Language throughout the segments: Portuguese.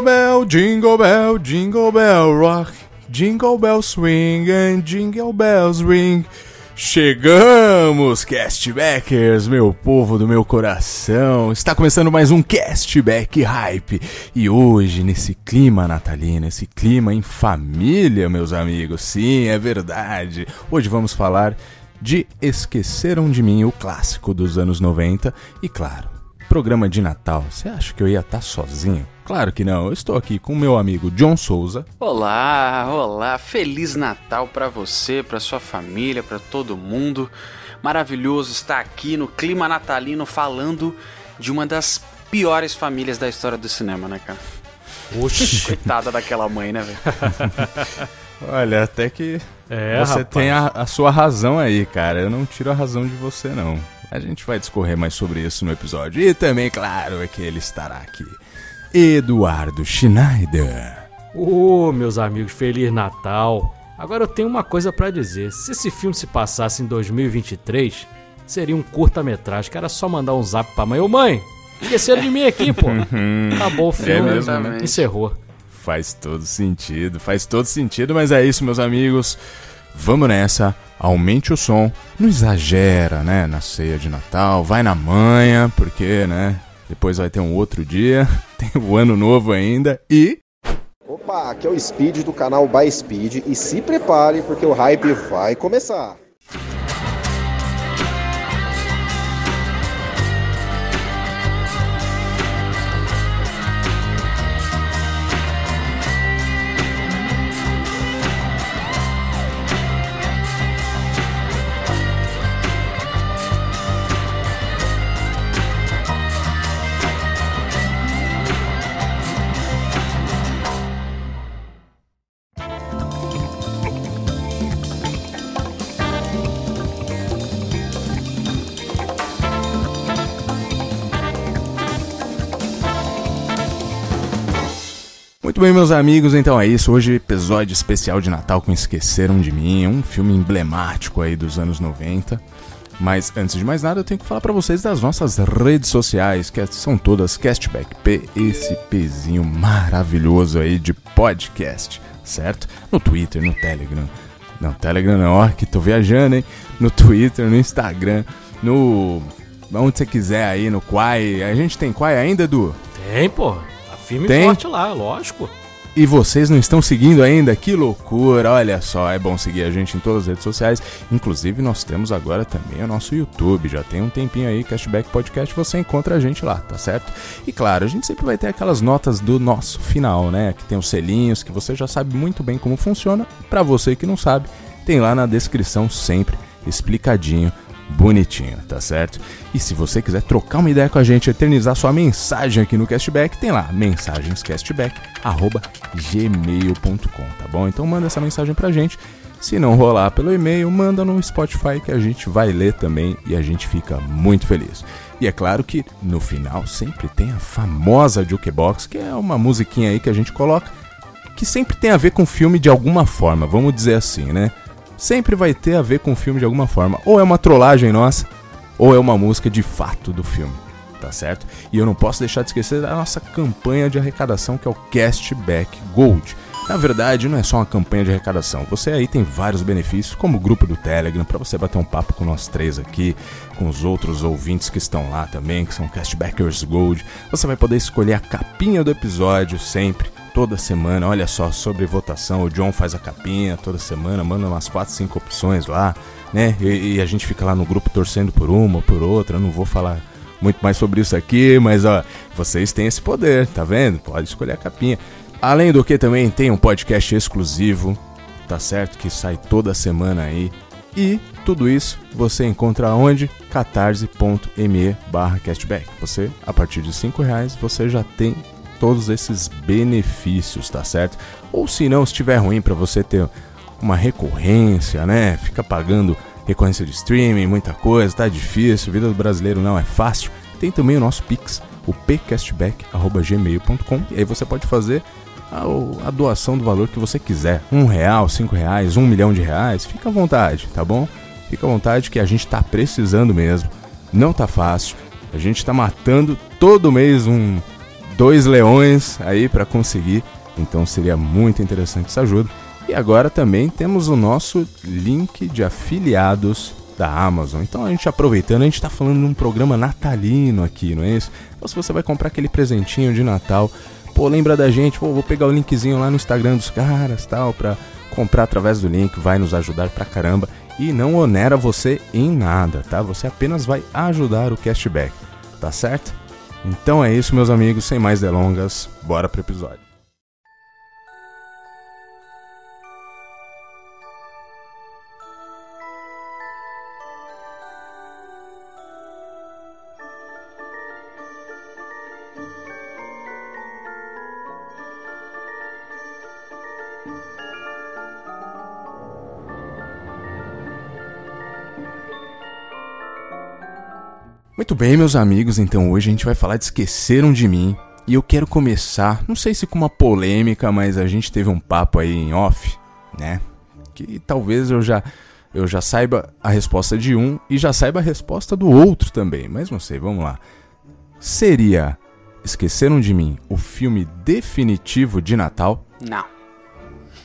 Jingle bell, jingle bell, jingle bell rock, jingle bell swing and jingle bells ring. Chegamos, castbackers, meu povo do meu coração. Está começando mais um castback hype. E hoje, nesse clima natalino, esse clima em família, meus amigos. Sim, é verdade. Hoje vamos falar de Esqueceram de Mim, o clássico dos anos 90 e claro, programa de Natal. Você acha que eu ia estar sozinho? Claro que não, eu estou aqui com meu amigo John Souza. Olá, olá, feliz Natal para você, para sua família, para todo mundo. Maravilhoso estar aqui no clima natalino falando de uma das piores famílias da história do cinema, né, cara? Oxi. Coitada daquela mãe, né, velho? Olha, até que é, você rapaz. tem a, a sua razão aí, cara. Eu não tiro a razão de você, não. A gente vai discorrer mais sobre isso no episódio. E também, claro, é que ele estará aqui Eduardo Schneider. Ô, oh, meus amigos, Feliz Natal! Agora eu tenho uma coisa para dizer. Se esse filme se passasse em 2023, seria um curta-metragem que era só mandar um zap pra mãe. Ô mãe, esqueceram de mim aqui, pô. Acabou o filme, é mesmo, né? encerrou. Faz todo sentido, faz todo sentido, mas é isso, meus amigos. Vamos nessa, aumente o som, não exagera, né, na ceia de Natal, vai na manha, porque, né, depois vai ter um outro dia, tem o ano novo ainda e. Opa, aqui é o Speed do canal By Speed e se prepare porque o hype vai começar. Muito bem, meus amigos, então é isso. Hoje, episódio especial de Natal com Esqueceram de Mim, um filme emblemático aí dos anos 90. Mas antes de mais nada, eu tenho que falar para vocês das nossas redes sociais, que são todas Castback P, esse pezinho maravilhoso aí de podcast, certo? No Twitter, no Telegram. Não, Telegram não, ó, que tô viajando, hein? No Twitter, no Instagram, no. Onde você quiser aí, no Quai. A gente tem Quai ainda, Edu? Tem, pô. Firme Tem? e forte lá, lógico. E vocês não estão seguindo ainda? Que loucura! Olha só, é bom seguir a gente em todas as redes sociais. Inclusive, nós temos agora também o nosso YouTube. Já tem um tempinho aí, Cashback Podcast, você encontra a gente lá, tá certo? E claro, a gente sempre vai ter aquelas notas do nosso final, né? Que tem os selinhos, que você já sabe muito bem como funciona. Para você que não sabe, tem lá na descrição sempre explicadinho bonitinho, tá certo? E se você quiser trocar uma ideia com a gente, eternizar sua mensagem aqui no Castback, tem lá mensagenscastback@gmail.com, tá bom? Então manda essa mensagem pra gente. Se não rolar pelo e-mail, manda no Spotify que a gente vai ler também e a gente fica muito feliz. E é claro que no final sempre tem a famosa Jukebox, que é uma musiquinha aí que a gente coloca que sempre tem a ver com filme de alguma forma, vamos dizer assim, né? Sempre vai ter a ver com o filme de alguma forma. Ou é uma trollagem nossa, ou é uma música de fato do filme. Tá certo? E eu não posso deixar de esquecer da nossa campanha de arrecadação que é o Castback Gold. Na verdade, não é só uma campanha de arrecadação. Você aí tem vários benefícios, como o grupo do Telegram, para você bater um papo com nós três aqui, com os outros ouvintes que estão lá também, que são Castbackers Gold. Você vai poder escolher a capinha do episódio sempre toda semana. Olha só, sobre votação, o John faz a capinha toda semana, manda umas 4, 5 opções lá, né? E, e, a gente fica lá no grupo torcendo por uma por outra. Eu não vou falar muito mais sobre isso aqui, mas ó, vocês têm esse poder, tá vendo? Pode escolher a capinha. Além do que também tem um podcast exclusivo, tá certo? Que sai toda semana aí E tudo isso você encontra onde? catarse.me barra cashback. Você, a partir de 5 reais, você já tem todos esses benefícios, tá certo? Ou se não estiver ruim para você ter uma recorrência, né? Fica pagando recorrência de streaming, muita coisa, tá difícil, vida do brasileiro não é fácil. Tem também o nosso Pix, o pcastback.gmail.com e aí você pode fazer a, a, doação do valor que você quiser. Um real, cinco reais, um milhão de reais, fica à vontade, tá bom? Fica à vontade que a gente tá precisando mesmo. Não tá fácil. A gente tá matando todo mês um dois leões aí para conseguir. Então seria muito interessante essa ajuda. E agora também temos o nosso link de afiliados da Amazon. Então a gente aproveitando, a gente está falando de um programa natalino aqui, não é isso? Então se você vai comprar aquele presentinho de Natal, pô, lembra da gente, pô, vou pegar o linkzinho lá no Instagram dos caras, tal, para comprar através do link, vai nos ajudar pra caramba e não onera você em nada, tá? Você apenas vai ajudar o cashback, tá certo? Então é isso, meus amigos, sem mais delongas, bora pro episódio. Muito bem, meus amigos, então hoje a gente vai falar de Esqueceram de Mim. E eu quero começar, não sei se com uma polêmica, mas a gente teve um papo aí em off, né? Que talvez eu já eu já saiba a resposta de um e já saiba a resposta do outro também, mas não sei, vamos lá. Seria Esqueceram de Mim o filme definitivo de Natal? Não.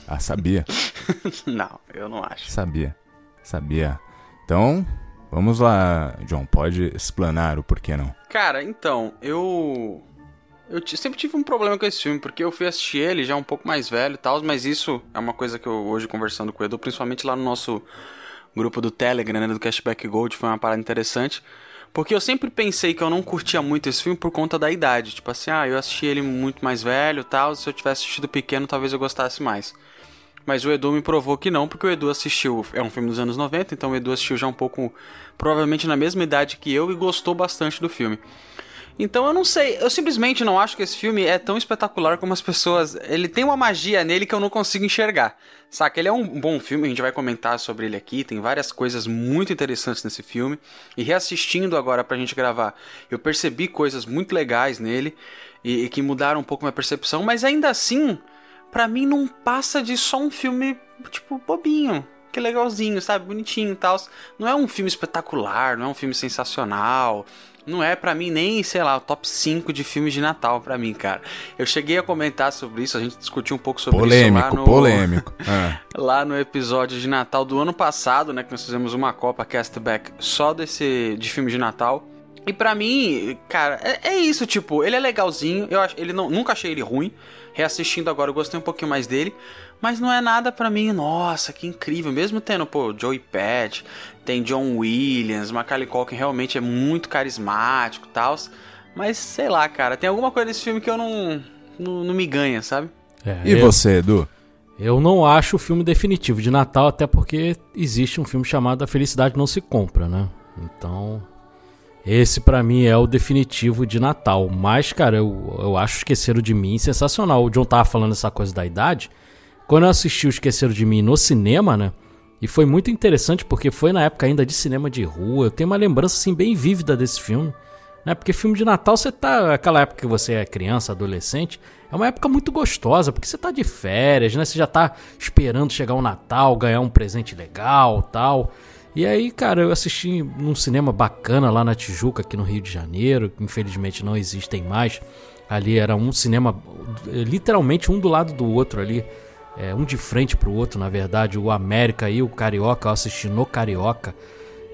Ah, sabia. não, eu não acho. Sabia. Sabia. Então, Vamos lá, John, pode explanar o porquê não. Cara, então, eu. Eu sempre tive um problema com esse filme, porque eu fui assistir ele já um pouco mais velho e tal, mas isso é uma coisa que eu hoje conversando com o Edu, principalmente lá no nosso grupo do Telegram, né, do Cashback Gold, foi uma parada interessante. Porque eu sempre pensei que eu não curtia muito esse filme por conta da idade. Tipo assim, ah, eu assisti ele muito mais velho e tal, se eu tivesse assistido pequeno, talvez eu gostasse mais. Mas o Edu me provou que não, porque o Edu assistiu. É um filme dos anos 90, então o Edu assistiu já um pouco. Provavelmente na mesma idade que eu e gostou bastante do filme. Então eu não sei, eu simplesmente não acho que esse filme é tão espetacular como as pessoas. Ele tem uma magia nele que eu não consigo enxergar. Saca? Ele é um bom filme, a gente vai comentar sobre ele aqui, tem várias coisas muito interessantes nesse filme. E reassistindo agora pra gente gravar, eu percebi coisas muito legais nele e, e que mudaram um pouco minha percepção, mas ainda assim para mim não passa de só um filme, tipo, bobinho. Que legalzinho, sabe? Bonitinho e tal. Não é um filme espetacular, não é um filme sensacional. Não é para mim nem, sei lá, o top 5 de filmes de Natal para mim, cara. Eu cheguei a comentar sobre isso, a gente discutiu um pouco sobre polêmico, isso lá no polêmico. É. lá no episódio de Natal do ano passado, né, que nós fizemos uma copa castback só desse de filme de Natal. E para mim, cara, é, é, isso, tipo, ele é legalzinho, eu acho, ele não, nunca achei ele ruim. Reassistindo agora, eu gostei um pouquinho mais dele. Mas não é nada para mim, nossa, que incrível. Mesmo tendo, pô, Joey Pett, tem John Williams, Macaulay Culkin realmente é muito carismático e tal. Mas, sei lá, cara, tem alguma coisa nesse filme que eu não, não, não me ganha, sabe? É, e eu, você, Edu? Eu não acho o filme definitivo de Natal, até porque existe um filme chamado A Felicidade Não Se Compra, né? Então, esse para mim é o definitivo de Natal. Mas, cara, eu, eu acho Esqueceram de Mim sensacional. O John tava falando essa coisa da idade. Quando eu assisti o Esqueceram de Mim no cinema, né? E foi muito interessante porque foi na época ainda de cinema de rua. Eu tenho uma lembrança assim bem vívida desse filme. Né? Porque filme de Natal, você tá. Aquela época que você é criança, adolescente, é uma época muito gostosa, porque você tá de férias, né? Você já tá esperando chegar o Natal, ganhar um presente legal tal. E aí, cara, eu assisti num cinema bacana lá na Tijuca, aqui no Rio de Janeiro, que infelizmente não existem mais. Ali era um cinema, literalmente um do lado do outro ali, é, um de frente pro outro, na verdade. O América e o Carioca, eu assisti no Carioca.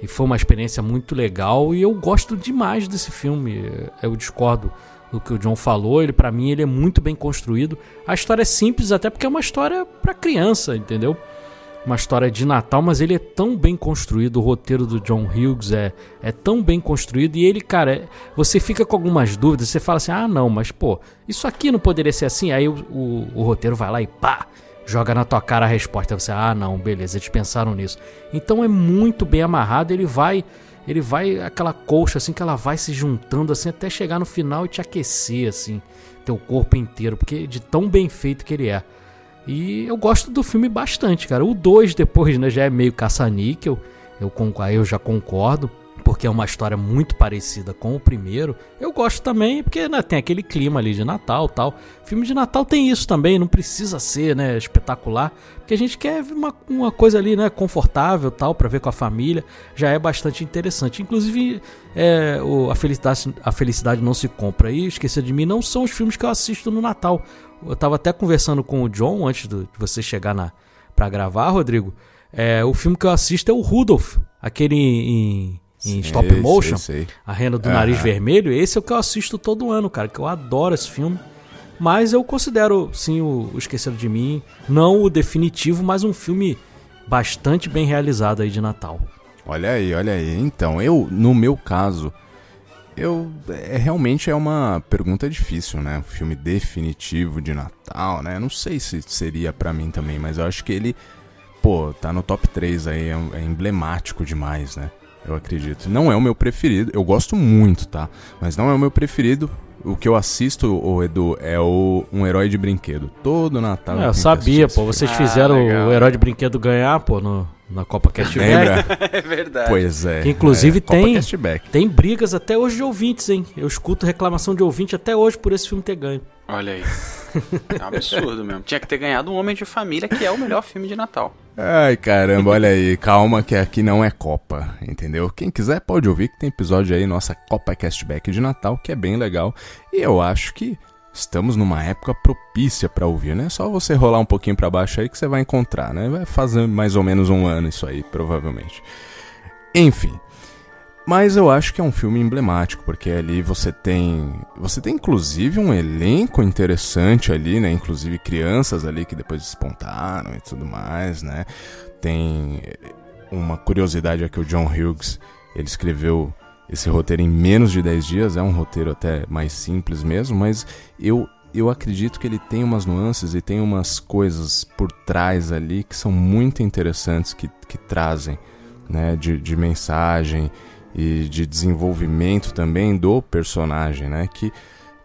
E foi uma experiência muito legal e eu gosto demais desse filme. Eu discordo do que o John falou, ele para mim ele é muito bem construído. A história é simples até porque é uma história para criança, entendeu? Uma história de Natal, mas ele é tão bem construído, o roteiro do John Hughes é, é tão bem construído e ele, cara, é, você fica com algumas dúvidas, você fala assim, ah não, mas pô, isso aqui não poderia ser assim, aí o, o, o roteiro vai lá e pá, joga na tua cara a resposta. Você, ah, não, beleza, eles pensaram nisso. Então é muito bem amarrado, ele vai ele vai aquela colcha assim que ela vai se juntando assim até chegar no final e te aquecer assim, teu corpo inteiro, porque de tão bem feito que ele é. E eu gosto do filme bastante, cara. O 2 depois, né, já é meio caça-níquel. Eu, aí eu já concordo porque é uma história muito parecida com o primeiro. Eu gosto também porque né, tem aquele clima ali de Natal tal. Filme de Natal tem isso também, não precisa ser né, espetacular, porque a gente quer uma, uma coisa ali né, confortável tal para ver com a família. Já é bastante interessante. Inclusive, é, o, a, felicidade, a Felicidade Não Se Compra e Esquecer de Mim não são os filmes que eu assisto no Natal. Eu tava até conversando com o John antes de você chegar na para gravar, Rodrigo. É, o filme que eu assisto é o Rudolph, aquele em em stop motion, sei, sei. a renda do nariz vermelho, esse é o que eu assisto todo ano, cara, que eu adoro esse filme. Mas eu considero, sim, o, o Esqueceram de Mim, não o definitivo, mas um filme bastante bem realizado aí de Natal. Olha aí, olha aí. Então, eu, no meu caso, eu é, realmente é uma pergunta difícil, né? Um filme definitivo de Natal, né? Não sei se seria para mim também, mas eu acho que ele, pô, tá no top 3 aí, é, é emblemático demais, né? Eu acredito. Não é o meu preferido, eu gosto muito, tá? Mas não é o meu preferido. O que eu assisto, o Edu, é o um herói de brinquedo. Todo Natal. É, eu sabia, pô. Vocês ah, fizeram legal. o herói de brinquedo ganhar, pô, no, na Copa Cashback. Lembra? é verdade. Pois é. Que inclusive é, tem, tem brigas até hoje de ouvintes, hein? Eu escuto reclamação de ouvinte até hoje por esse filme ter ganho. Olha aí. É um absurdo mesmo. Tinha que ter ganhado um Homem de Família, que é o melhor filme de Natal. Ai, caramba, olha aí. Calma que aqui não é Copa, entendeu? Quem quiser pode ouvir que tem episódio aí, nossa Copa Castback de Natal, que é bem legal. E eu acho que estamos numa época propícia para ouvir, né? Só você rolar um pouquinho para baixo aí que você vai encontrar, né? Vai fazer mais ou menos um ano isso aí, provavelmente. Enfim. Mas eu acho que é um filme emblemático, porque ali você tem. Você tem inclusive um elenco interessante ali, né? Inclusive crianças ali que depois despontaram e tudo mais, né? Tem uma curiosidade é que o John Hughes ele escreveu esse roteiro em menos de 10 dias, é um roteiro até mais simples mesmo, mas eu, eu acredito que ele tem umas nuances e tem umas coisas por trás ali que são muito interessantes que, que trazem né, de, de mensagem e de desenvolvimento também do personagem, né? Que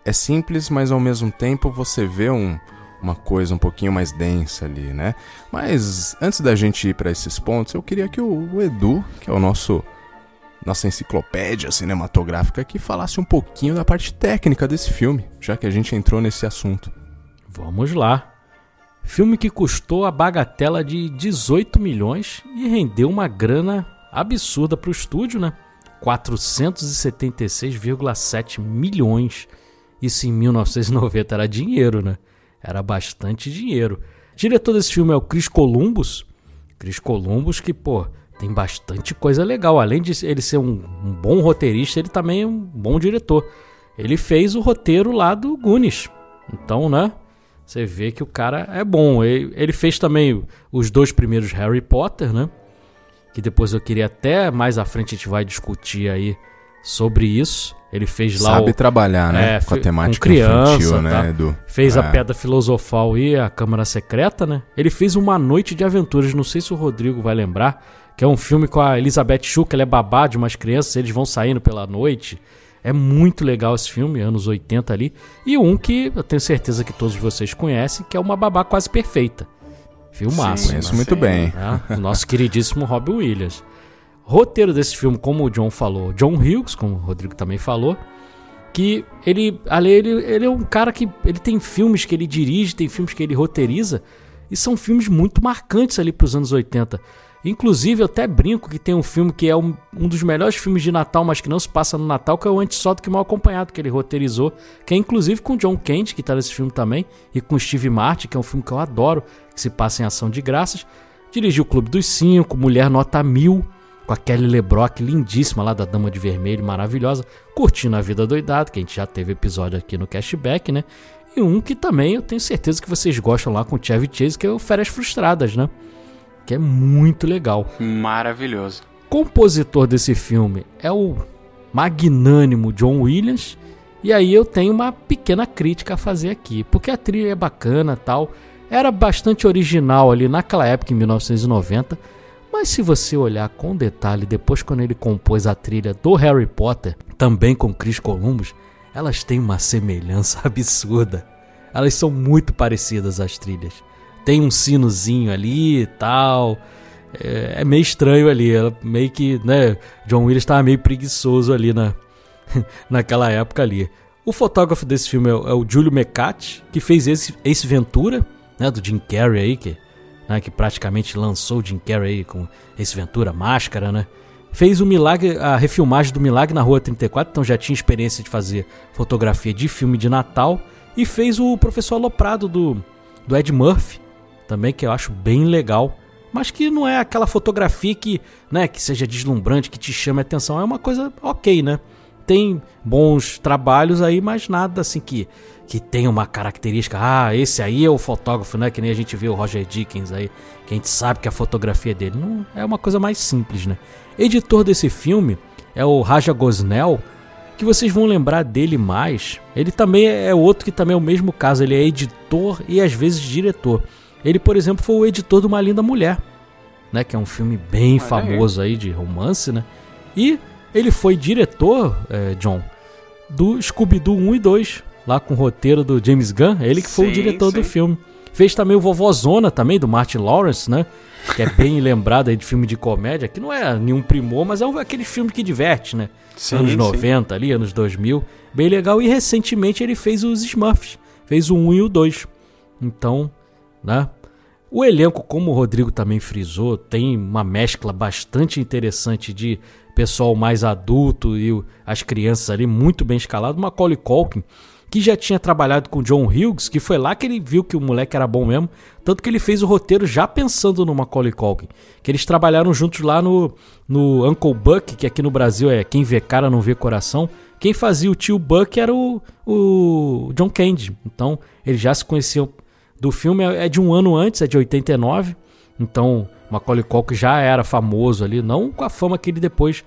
é simples, mas ao mesmo tempo você vê um, uma coisa um pouquinho mais densa ali, né? Mas antes da gente ir para esses pontos, eu queria que o, o, Edu, que é o nosso nossa enciclopédia cinematográfica, aqui falasse um pouquinho da parte técnica desse filme, já que a gente entrou nesse assunto. Vamos lá. Filme que custou a bagatela de 18 milhões e rendeu uma grana absurda para o estúdio, né? 476,7 milhões. Isso em 1990 era dinheiro, né? Era bastante dinheiro. O diretor desse filme é o Chris Columbus. Chris Columbus que, pô, tem bastante coisa legal. Além de ele ser um, um bom roteirista, ele também é um bom diretor. Ele fez o roteiro lá do Goonies. Então, né? Você vê que o cara é bom. Ele, ele fez também os dois primeiros Harry Potter, né? que depois eu queria até mais à frente a gente vai discutir aí sobre isso. Ele fez lá Sabe o, trabalhar, né? É, com a temática com criança, infantil, né, tá? Edu? Fez é. a Pedra Filosofal e a Câmara Secreta, né? Ele fez Uma Noite de Aventuras, não sei se o Rodrigo vai lembrar, que é um filme com a Elizabeth Shue, que ela é babá de umas crianças, eles vão saindo pela noite. É muito legal esse filme, anos 80 ali. E um que eu tenho certeza que todos vocês conhecem, que é Uma Babá Quase Perfeita. Filmaço. Sim, conheço muito bem. Né? O nosso queridíssimo Robbie Williams. Roteiro desse filme, como o John falou, John Hughes, como o Rodrigo também falou, que ele, ali, ele, ele é um cara que ele tem filmes que ele dirige, tem filmes que ele roteiriza, e são filmes muito marcantes ali para os anos 80. Inclusive, eu até brinco que tem um filme que é um, um, dos melhores filmes de Natal, mas que não se passa no Natal, que é o Antes Só do que Mal Acompanhado, que ele roteirizou, que é inclusive com John Kent, que tá nesse filme também, e com Steve Martin, que é um filme que eu adoro, que se passa em ação de graças. Dirigiu o Clube dos Cinco, Mulher Nota Mil, com a Kelly LeBrock, lindíssima lá da Dama de Vermelho, maravilhosa, curtindo a vida doidada, que a gente já teve episódio aqui no Cashback, né? E um que também eu tenho certeza que vocês gostam lá com o Chevy Chase, que é o Férias Frustradas, né? Que é muito legal. Maravilhoso. Compositor desse filme é o magnânimo John Williams. E aí eu tenho uma pequena crítica a fazer aqui, porque a trilha é bacana, tal. era bastante original ali naquela época, em 1990. Mas se você olhar com detalhe, depois quando ele compôs a trilha do Harry Potter, também com Chris Columbus, elas têm uma semelhança absurda. Elas são muito parecidas as trilhas. Tem um sinozinho ali e tal. É, é meio estranho ali. meio que, né? John Williams estava meio preguiçoso ali na, naquela época ali. O fotógrafo desse filme é, é o Júlio Mecati, que fez esse Ace Ventura, né, do Jim Carrey aí, que, né, que praticamente lançou o Jim Carrey aí com Ace Ventura, Máscara, né? Fez o milagre, a refilmagem do Milagre na Rua 34, então já tinha experiência de fazer fotografia de filme de Natal. E fez o Professor Aloprado do, do Ed Murphy, também, que eu acho bem legal. Mas que não é aquela fotografia que, né, que seja deslumbrante, que te chame a atenção. É uma coisa ok, né? tem bons trabalhos aí, mas nada assim que que tem uma característica. Ah, esse aí é o fotógrafo, né? Que nem a gente vê o Roger Dickens aí, que a gente sabe que a fotografia dele não é uma coisa mais simples, né? Editor desse filme é o Raja Gosnell, que vocês vão lembrar dele mais. Ele também é outro que também é o mesmo caso, ele é editor e às vezes diretor. Ele, por exemplo, foi o editor de Uma Linda Mulher, né, que é um filme bem Olha famoso aí. aí de romance, né? E ele foi diretor, é, John, do Scooby-Doo 1 e 2, lá com o roteiro do James Gunn. Ele que foi sim, o diretor sim. do filme. Fez também o Vovozona também, do Martin Lawrence, né? Que é bem lembrado aí de filme de comédia, que não é nenhum primor, mas é um, aquele filme que diverte, né? Sim, anos 90 ali, anos 2000. Bem legal. E recentemente ele fez os Smurfs. Fez o 1 e o 2. Então, né? O elenco, como o Rodrigo também frisou, tem uma mescla bastante interessante de pessoal mais adulto e as crianças ali muito bem escalado. Macaulay Culkin, que já tinha trabalhado com John Hughes, que foi lá que ele viu que o moleque era bom mesmo, tanto que ele fez o roteiro já pensando no Macaulay Culkin, que eles trabalharam juntos lá no, no Uncle Buck, que aqui no Brasil é quem vê cara não vê coração. Quem fazia o tio Buck era o, o John Candy. Então, eles já se conheciam do filme, é, é de um ano antes, é de 89. Então, Macaulay Culkin já era famoso ali, não com a fama que ele depois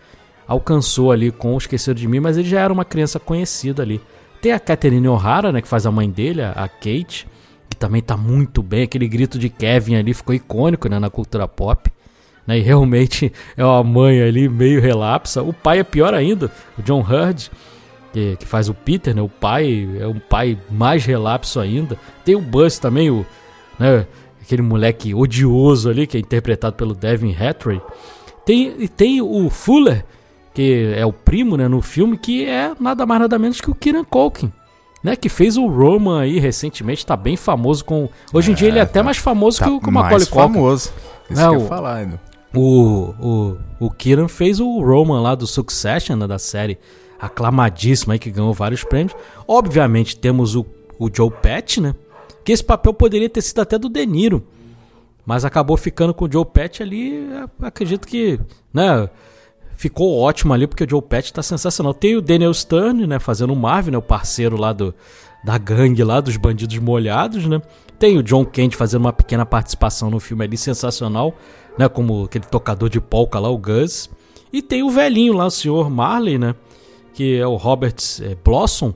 alcançou ali com o Esqueceram de Mim, mas ele já era uma criança conhecida ali. Tem a Catherine O'Hara, né, que faz a mãe dele, a Kate, que também tá muito bem. Aquele grito de Kevin ali ficou icônico, né, na cultura pop. Né, e realmente é uma mãe ali meio relapsa. O pai é pior ainda, o John Hurd, que, que faz o Peter, né, o pai é um pai mais relapso ainda. Tem o Buzz também, o, né, aquele moleque odioso ali, que é interpretado pelo Devin Hathaway. Tem, tem o Fuller, que é o primo né, no filme, que é nada mais nada menos que o Kieran Culkin. Né, que fez o Roman aí recentemente, tá bem famoso com. Hoje em é, dia ele é até tá, mais famoso tá que o, que o Macaulay Culkin. famoso. Isso é, que eu falar ainda. O, o, o Kieran fez o Roman lá do Succession, né, da série aclamadíssima aí, que ganhou vários prêmios. Obviamente temos o, o Joe Patch, né? Que esse papel poderia ter sido até do De Niro. Mas acabou ficando com o Joe Patch ali. Acredito que, né? Ficou ótimo ali, porque o Joe Patch tá sensacional. Tem o Daniel Stern, né? Fazendo o Marvin, né? O parceiro lá do, da gangue lá, dos bandidos molhados, né? Tem o John Kent fazendo uma pequena participação no filme ali, sensacional, né? Como aquele tocador de polka lá, o Gus. E tem o velhinho lá, o senhor Marley, né? Que é o Robert é, Blossom,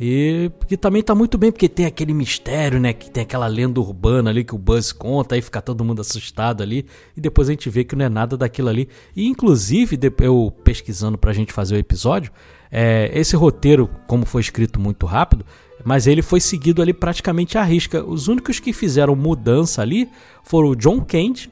e que também tá muito bem, porque tem aquele mistério, né? Que tem aquela lenda urbana ali que o Buzz conta, aí fica todo mundo assustado ali. E depois a gente vê que não é nada daquilo ali. E inclusive, eu pesquisando pra gente fazer o episódio, é, esse roteiro, como foi escrito muito rápido, mas ele foi seguido ali praticamente à risca. Os únicos que fizeram mudança ali foram o John Kent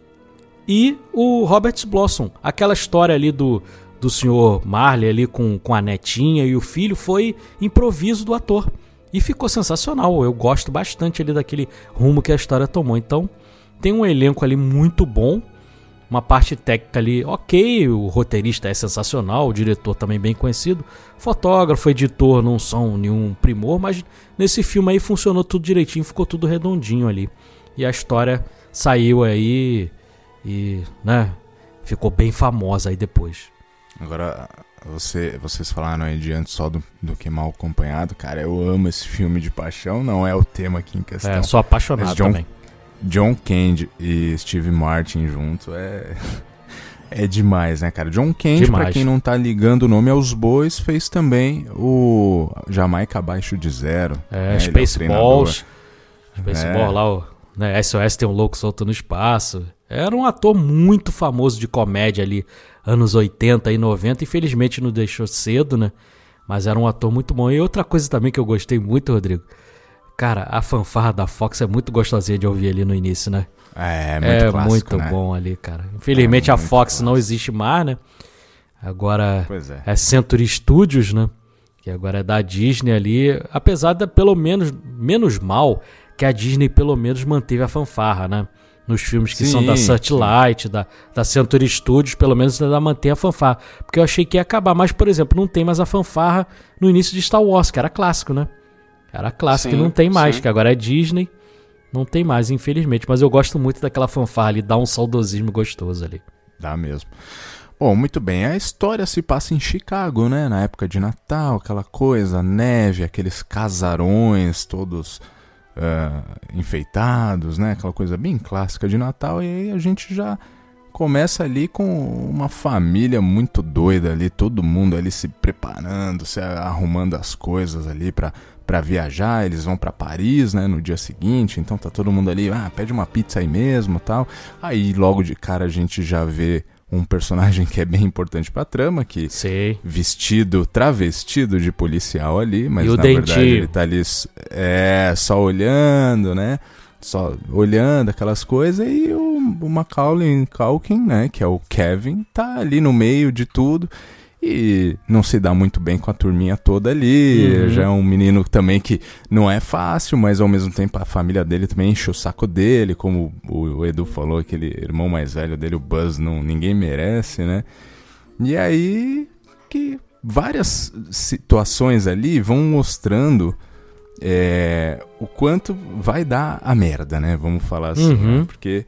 e o Robert Blossom. Aquela história ali do do senhor Marley ali com, com a netinha e o filho foi improviso do ator. E ficou sensacional. Eu gosto bastante ali daquele rumo que a história tomou. Então, tem um elenco ali muito bom. Uma parte técnica ali, ok. O roteirista é sensacional, o diretor também bem conhecido. Fotógrafo, editor não são nenhum primor, mas nesse filme aí funcionou tudo direitinho, ficou tudo redondinho ali. E a história saiu aí e, né, ficou bem famosa aí depois. Agora, você, vocês falaram aí diante só do, do que mal acompanhado. Cara, eu amo esse filme de paixão, não é o tema aqui em questão. É, sou apaixonado John, também. John Candy e Steve Martin junto é. É demais, né, cara? John Candy, demais. pra quem não tá ligando o nome aos bois, fez também o Jamaica Abaixo de Zero. É, né? Spaceballs. É Spaceballs é. lá, o né? SOS tem um louco solto no espaço. Era um ator muito famoso de comédia ali, anos 80 e 90. Infelizmente não deixou cedo, né? Mas era um ator muito bom. E outra coisa também que eu gostei muito, Rodrigo. Cara, a fanfarra da Fox é muito gostosinha de ouvir ali no início, né? É, muito é clássico, muito né? bom ali, cara. Infelizmente É a Fox não clássico. existe mais, né? Agora é. é Century Studios, né? Que agora é da Disney ali. Apesar de pelo menos menos mal que a Disney pelo menos manteve a fanfarra, né? Nos filmes que são da Sim, Searchlight, da, da Century Studios, pelo menos ainda mantém a fanfarra. Porque eu achei que ia acabar. Mas, por exemplo, não tem mais a fanfarra no início de Star Wars, que era clássico, né? Era clássico Sim, e não tem mais, sim. que agora é Disney. Não tem mais, infelizmente. Mas eu gosto muito daquela fanfarra ali, dá um saudosismo gostoso ali. Dá mesmo. Bom, muito bem. A história se passa em Chicago, né? Na época de Natal, aquela coisa, neve, aqueles casarões todos ah, enfeitados, né? Aquela coisa bem clássica de Natal. E aí a gente já começa ali com uma família muito doida ali, todo mundo ali se preparando, se arrumando as coisas ali pra para viajar, eles vão pra Paris, né, no dia seguinte, então tá todo mundo ali, ah, pede uma pizza aí mesmo, tal. Aí logo de cara a gente já vê um personagem que é bem importante pra trama, que Sei. vestido, travestido de policial ali, mas E na verdade dentinho? ele tá ali é, só olhando, né? Só olhando aquelas coisas e o, o Macaulay Culkin, né, que é o Kevin, tá ali no meio de tudo e não se dá muito bem com a turminha toda ali. Uhum. Já é um menino também que não é fácil, mas ao mesmo tempo a família dele também enche o saco dele, como o, Edu falou, aquele irmão mais velho dele, o Buzz, não, ninguém merece, né? E aí que várias situações ali vão mostrando é, o quanto vai dar a merda, né? Vamos falar assim, Uhum. né? porque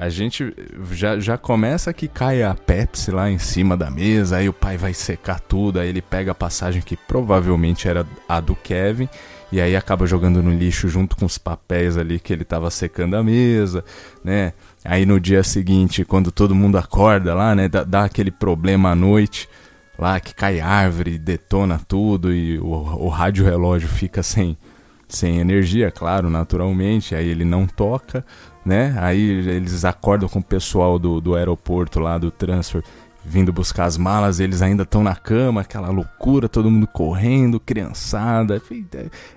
a gente já, já começa que cai a Pepsi lá em cima da mesa, aí o pai vai secar tudo, aí ele pega a passagem que provavelmente era a do Kevin, e aí acaba jogando no lixo junto com os papéis ali que ele tava secando a mesa, né? Aí no dia seguinte, quando todo mundo acorda lá, né, dá, dá aquele problema à noite, lá que cai árvore, detona tudo e o, o rádio relógio fica sem, sem energia, claro, naturalmente, aí ele não toca, né? Aí eles acordam com o pessoal do, do aeroporto lá do transfer vindo buscar as malas, eles ainda estão na cama, aquela loucura, todo mundo correndo, criançada.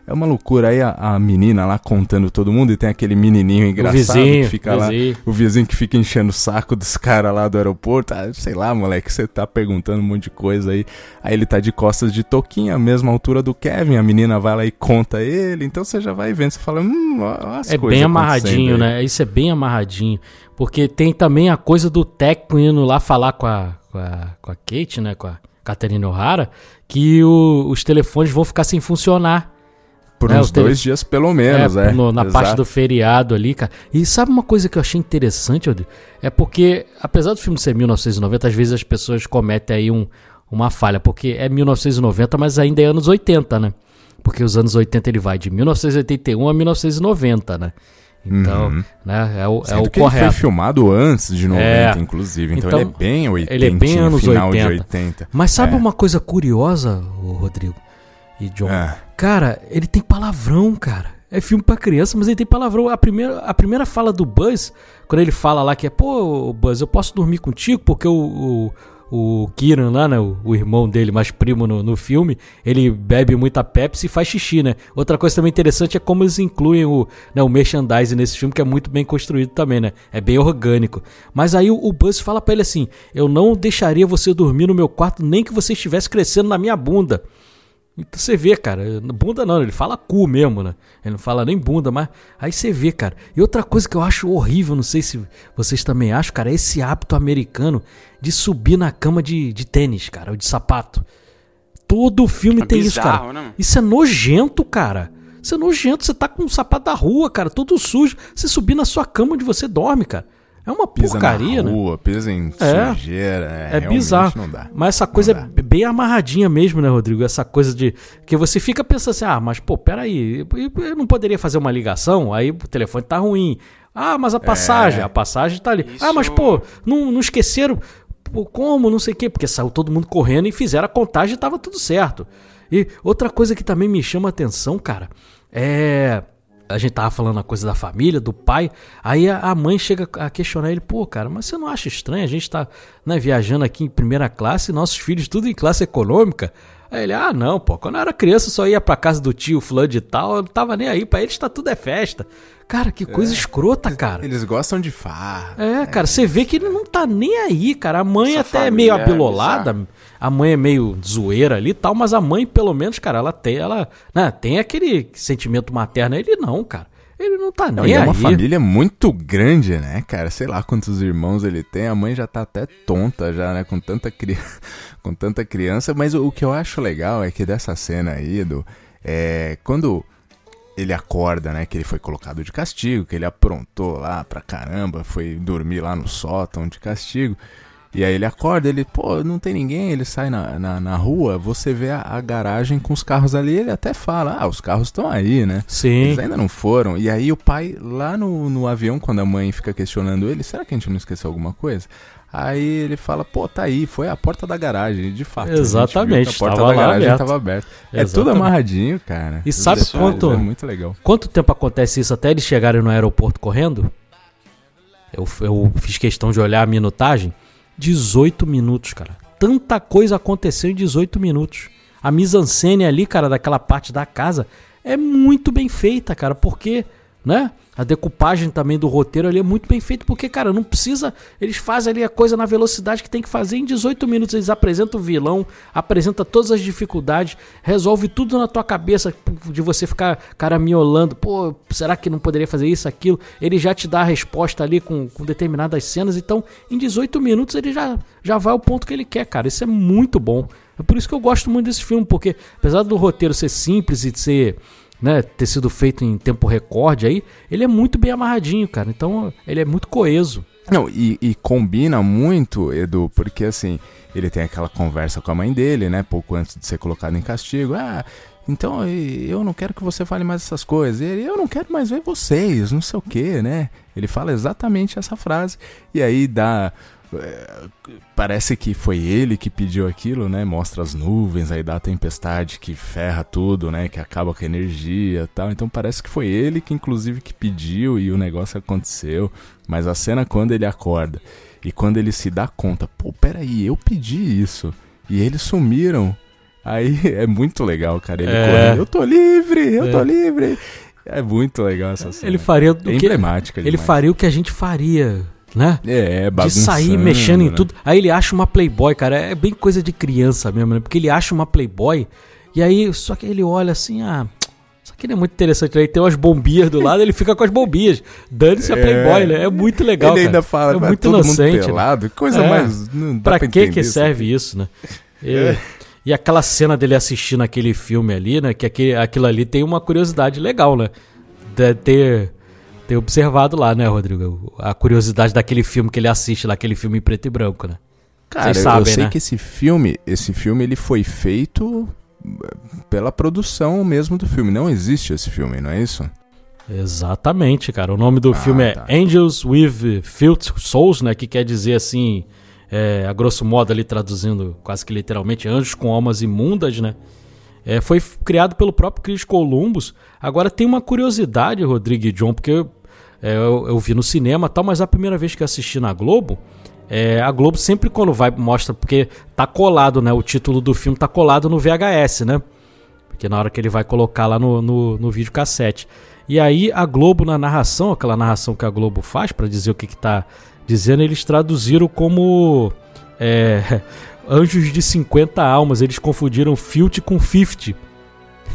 É uma loucura. Aí a, a menina lá contando todo mundo e tem aquele menininho engraçado vizinho, que fica lá. vizinho. O vizinho que fica enchendo o saco dos caras lá do aeroporto. Ah, sei lá, moleque, você tá perguntando um monte de coisa aí. Aí ele tá de costas de toquinha, a mesma altura do Kevin. A menina vai lá e conta ele. Então você já vai vendo, você fala, hum, ó, as É bem amarradinho, né? Isso é bem amarradinho. Porque tem também a coisa do técnico indo lá falar com a, com a, com a Kate, né? Com a Caterina O'Hara, que o- os telefones vão ficar sem funcionar. Por É, uns tele- dois dias pelo menos, é. no- na Exato. parte do feriado ali, cara. E sabe uma coisa que eu achei interessante, Rodrigo? É porque, apesar do filme ser 1990, às vezes as pessoas cometem aí um, uma falha. Porque é 1990, mas ainda é anos 80, né? Porque os anos 80 ele vai de 1981 a 1990, né? Então, Uhum. né, é o, é o que ele correto. foi filmado antes de 90, É. inclusive. Então, Então, ele é bem 80, ele é bem anos final 80. de 80. Mas sabe É. uma coisa curiosa, Rodrigo e John? É. Cara, ele tem palavrão, cara. É filme pra criança, mas ele tem palavrão. A primeira, a primeira fala do Buzz, quando ele fala lá que é, pô, Buzz, eu posso dormir contigo, porque o, o, o Kieran lá, né, o, o irmão dele, mais primo no, no filme, ele bebe muita Pepsi e faz xixi, né? Outra coisa também interessante é como eles incluem o, né, o merchandising nesse filme, que é muito bem construído também, né? É bem orgânico. Mas aí o, o Buzz fala pra ele assim: Eu não deixaria você dormir no meu quarto nem que você estivesse crescendo na minha bunda. Então você vê, cara, bunda não, ele fala cu mesmo, né? Ele não fala nem bunda, mas aí você vê, cara. E outra coisa que eu acho horrível, não sei se vocês também acham, cara, é esse hábito americano de subir na cama de, de tênis, cara, ou de sapato. Todo filme É tem isso, bizarro, cara. né? Isso é nojento, cara. Isso é nojento. Você tá com um sapato da rua, cara, todo sujo. Você subir na sua cama onde você dorme, cara. É uma Pisa porcaria, na né? rua, pisa em É. sujeira. É, É bizarro. Não dá. Mas essa coisa Não é bem amarradinha mesmo, né, Rodrigo? Essa coisa de. Que você fica pensando assim, ah, mas pô, peraí, eu eu não poderia fazer uma ligação? Aí o telefone tá ruim. Ah, mas a passagem, É. a passagem tá ali. Isso- Ah, mas pô, não, não esqueceram. Pô, como? Não sei o quê. Porque saiu todo mundo correndo e fizeram a contagem e tava tudo certo. E outra coisa que também me chama a atenção, cara, é. A gente tava falando a coisa da família, do pai, aí a, mãe chega a questionar ele, pô, cara, mas você não acha estranho? A gente tá né, viajando aqui em primeira classe, nossos filhos tudo em classe econômica. Aí ele, ah, não, pô, quando eu era criança eu só ia pra casa do tio fulano de tal, eu não tava nem aí, pra eles tá tudo é festa. Cara, que coisa é. escrota, cara. Eles gostam de farra. É, cara, você vê que ele não tá nem aí, cara. A mãe Essa até é meio abilolada, é a mãe é meio zoeira ali e tal, mas a mãe, pelo menos, cara, ela tem, ela, né, tem aquele sentimento materno. Ele não, cara. Ele não tá nem não, é uma família muito grande, né, cara? Sei lá quantos irmãos ele tem. A mãe já tá até tonta já, né, com tanta criança, com tanta criança, mas o, o, que eu acho legal é que dessa cena aí do é quando ele acorda, né, que ele foi colocado de castigo, que ele aprontou lá pra caramba, foi dormir lá no sótão de castigo. E aí ele acorda, ele, pô, não tem ninguém, ele sai na, na, na rua, você vê a, a, garagem com os carros ali, ele até fala, ah, os carros estão aí, né? Sim. Eles ainda não foram. E aí o pai, lá no, no avião, quando a mãe fica questionando ele, será que a gente não esqueceu alguma coisa? Aí ele fala, pô, tá aí, foi a porta da garagem, de fato. Exatamente, a, a porta da garagem estava aberta. É tudo amarradinho, cara. E sabe quanto, é muito legal. quanto tempo acontece isso até eles chegarem no aeroporto correndo? Eu, eu fiz questão de olhar a minutagem. 18 minutos, cara. Tanta coisa aconteceu em 18 minutos. A mise-en-scène ali, cara, daquela parte da casa é muito bem feita, cara, porque, né? A decupagem também do roteiro ali é muito bem feito, porque, cara, não precisa. Eles fazem ali a coisa na velocidade que tem que fazer. Em 18 minutos eles apresentam o vilão, apresenta todas as dificuldades, resolve tudo na tua cabeça de você ficar caramiolando. Pô, será que não poderia fazer isso, aquilo? Ele já te dá a resposta ali com, com determinadas cenas. Então, em 18 minutos ele já, já vai ao ponto que ele quer, cara. Isso é muito bom. É por isso que eu gosto muito desse filme, porque apesar do roteiro ser simples e de ser né, ter sido feito em tempo recorde aí, ele é muito bem amarradinho, cara. Então ele é muito coeso. Não, e, e, combina muito, Edu, porque assim, ele tem aquela conversa com a mãe dele, né, pouco antes de ser colocado em castigo. Ah, então eu não quero que você fale mais essas coisas. Ele, eu não quero mais ver vocês, não sei o que, né? Ele fala exatamente essa frase. E aí dá parece que foi ele que pediu aquilo, né? Mostra as nuvens, aí dá a tempestade que ferra tudo, né? Que acaba com a energia tal. Então parece que foi ele que, inclusive, que pediu e o negócio aconteceu. Mas a cena quando ele acorda e quando ele se dá conta, pô, peraí, eu pedi isso. E eles sumiram. Aí é muito legal, cara. Ele é. corre, eu tô livre, eu é. tô livre. É muito legal essa cena. Ele faria o é emblemática. Ele faria o que a gente faria né? É, De sair mexendo em né? tudo. Aí ele acha uma Playboy, cara. É bem coisa de criança mesmo, né? Porque ele acha uma Playboy e aí só que ele olha assim, ah. Só que ele é muito interessante. Aí tem umas bombinhas do lado, ele fica com as bombinhas. Dane-se é, a Playboy, né? É muito legal. Ele cara. ainda fala, é muito todo inocente. Mundo pelado, coisa é. mais. Não dá pra, pra que, que serve isso, né? E, é. e aquela cena dele assistindo aquele filme ali, né? Que aquele, aquilo ali tem uma curiosidade legal, né? De ter ter observado lá, né, Rodrigo? A curiosidade daquele filme que ele assiste lá, aquele filme em preto e branco, né? Cara, sabem, eu sei né? que esse filme, esse filme ele foi feito eh, pela produção mesmo do filme. Não existe esse filme, não é isso? Exatamente, cara. O nome do ah, filme é tá. Angels with Filth Souls, né? Que quer dizer assim, é, a grosso modo ali traduzindo quase que literalmente, anjos com almas imundas, né? É, foi criado pelo próprio Chris Columbus. Agora tem uma curiosidade, Rodrigo e John, porque eu, é, eu, eu, vi no cinema tal, mas a primeira vez que assisti na Globo, é, a Globo sempre quando vai mostra, porque tá colado, né? O título do filme tá colado no VHS, né? Porque na hora que ele vai colocar lá no, no, no videocassete. E aí a Globo na narração, aquela narração que a Globo faz para dizer o que, que tá dizendo, eles traduziram como. É, Anjos de 50 almas, eles confundiram Filt com 50.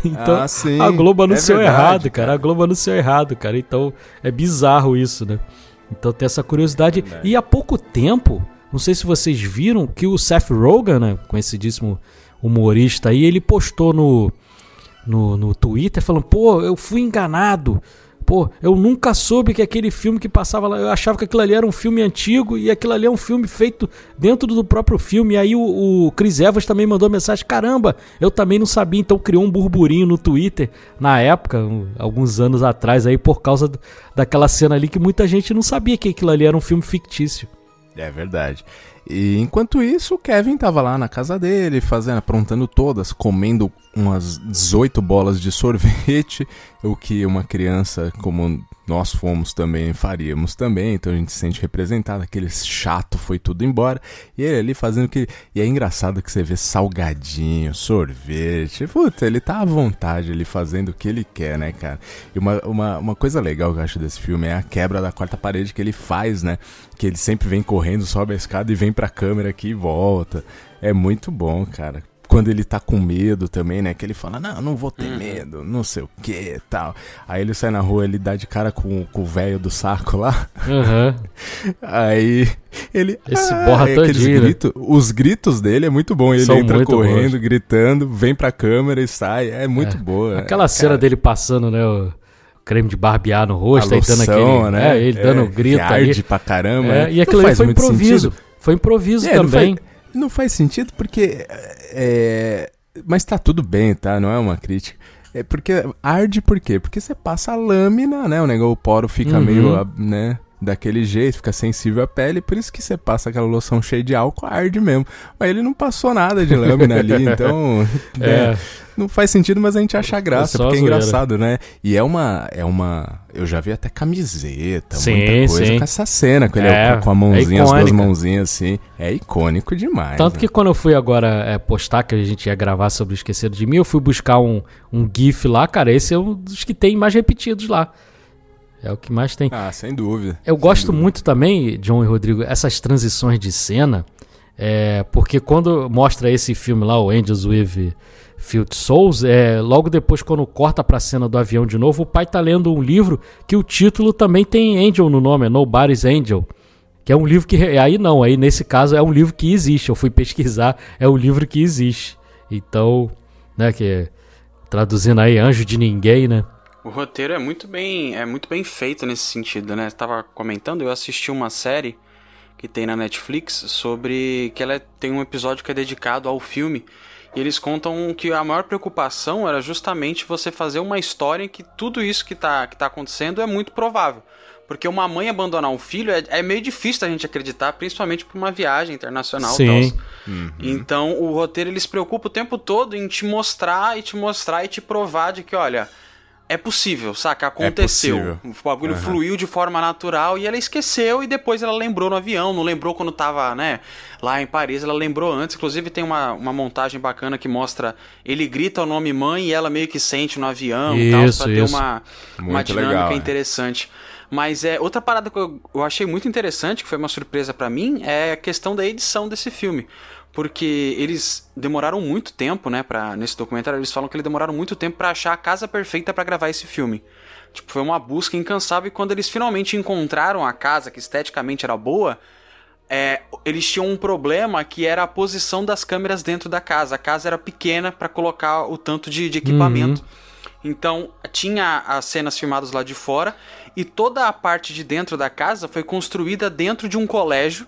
Então, ah, a Globo anunciou é verdade, errado, cara. cara. A Globo anunciou errado, cara. Então, é bizarro isso, né? Então tem essa curiosidade. É e há pouco tempo, não sei se vocês viram, que o Seth Rogen, né, conhecidíssimo humorista aí, ele postou no, no, no Twitter falando, pô, eu fui enganado pô, eu nunca soube que aquele filme que passava lá, eu achava que aquilo ali era um filme antigo e aquilo ali é um filme feito dentro do próprio filme. E aí o, o Chris Evans também mandou mensagem: caramba, eu também não sabia, então criou um burburinho no Twitter na época, alguns anos atrás, aí por causa daquela cena ali que muita gente não sabia que aquilo ali era um filme fictício. É verdade. E enquanto isso, o Kevin tava lá na casa dele, fazendo, aprontando todas, comendo umas 18 bolas de sorvete, o que uma criança como nós fomos também faríamos também, então a gente se sente representado, aquele chato foi tudo embora, e ele ali fazendo que. E é engraçado que você vê salgadinho, sorvete, puta, ele tá à vontade ali fazendo o que ele quer, né, cara? E uma, uma, uma coisa legal que eu acho desse filme é a quebra da quarta parede que ele faz, né? Que ele sempre vem correndo, sobe a escada e vem pra câmera aqui e volta. É muito bom, cara quando ele tá com medo também, né? Que ele fala, não, não vou ter uhum. medo, não sei o que tal. Aí ele sai na rua, ele dá de cara com, com o velho do saco lá. Uhum. Aí ele. Esse ah, borra todinho. Grito, os gritos dele é muito bom. Ele São entra correndo, bons. gritando, vem pra câmera e sai. É muito é. boa. Aquela cena dele passando, né? O creme de barbear no rosto, aí dando aquele. Né? É, ele dando é, grito. Arde ali. pra caramba. É, né? E aquilo ali foi improviso. Foi improviso é, também. Não faz sentido porque. É, mas tá tudo bem, tá? Não é uma crítica. É porque arde por quê? Porque você passa a lâmina, né? O negócio, o poro fica uhum. meio, né? Daquele jeito, fica sensível à pele, por isso que você passa aquela loção cheia de álcool, arde mesmo. Mas ele não passou nada de lâmina ali, então é. né, não faz sentido, mas a gente acha graça, porque é engraçado, né? E é uma, é uma, eu já vi até camiseta, sim, muita coisa sim. com essa cena, com ele é, com a mãozinha, é as duas mãozinhas assim, é icônico demais. Tanto né? que quando eu fui agora é, postar que a gente ia gravar sobre Esqueceram de Mim, eu fui buscar um, um gif lá, cara, esse é um dos que tem mais repetidos lá. É o que mais tem. Ah, sem dúvida. Eu sem gosto dúvida. muito também, John e Rodrigo, essas transições de cena. É, porque quando mostra esse filme lá, o Angels with Field Souls, é, logo depois, quando corta pra cena do avião de novo, o pai tá lendo um livro que o título também tem Angel no nome, é Nobody's Angel. Que é um livro que. Aí não, aí nesse caso é um livro que existe. Eu fui pesquisar, é um livro que existe. Então, né, que traduzindo aí, anjo de ninguém, né? O roteiro é muito bem, é muito bem feito nesse sentido, né? Estava comentando, eu assisti uma série que tem na Netflix sobre que ela é, tem um episódio que é dedicado ao filme e eles contam que a maior preocupação era justamente você fazer uma história em que tudo isso que está que tá acontecendo é muito provável. Porque uma mãe abandonar um filho é, é meio difícil a gente acreditar, principalmente para uma viagem internacional. Sim. Uhum. Então o roteiro ele se preocupa o tempo todo em te mostrar e te mostrar e te provar de que, olha, é possível, saca? É Aconteceu. É o bagulho uhum. fluiu de forma natural e ela esqueceu e depois ela lembrou no avião, não lembrou quando tava, né, lá em Paris, ela lembrou antes. Inclusive tem uma, uma montagem bacana que mostra ele grita o nome mãe e ela meio que sente no avião isso, e tal, pra ter uma, uma dinâmica legal, é. interessante. É. Mas é outra parada que eu, eu achei muito interessante, que foi uma surpresa para mim, é a questão da edição desse filme porque eles demoraram muito tempo, né, para nesse documentário eles falam que eles demoraram muito tempo para achar a casa perfeita para gravar esse filme. Tipo, foi uma busca incansável e quando eles finalmente encontraram a casa que esteticamente era boa, é, eles tinham um problema que era a posição das câmeras dentro da casa. A casa era pequena para colocar o tanto de, de equipamento. Uhum. Então, tinha as cenas filmadas lá de fora e toda a parte de dentro da casa foi construída dentro de um colégio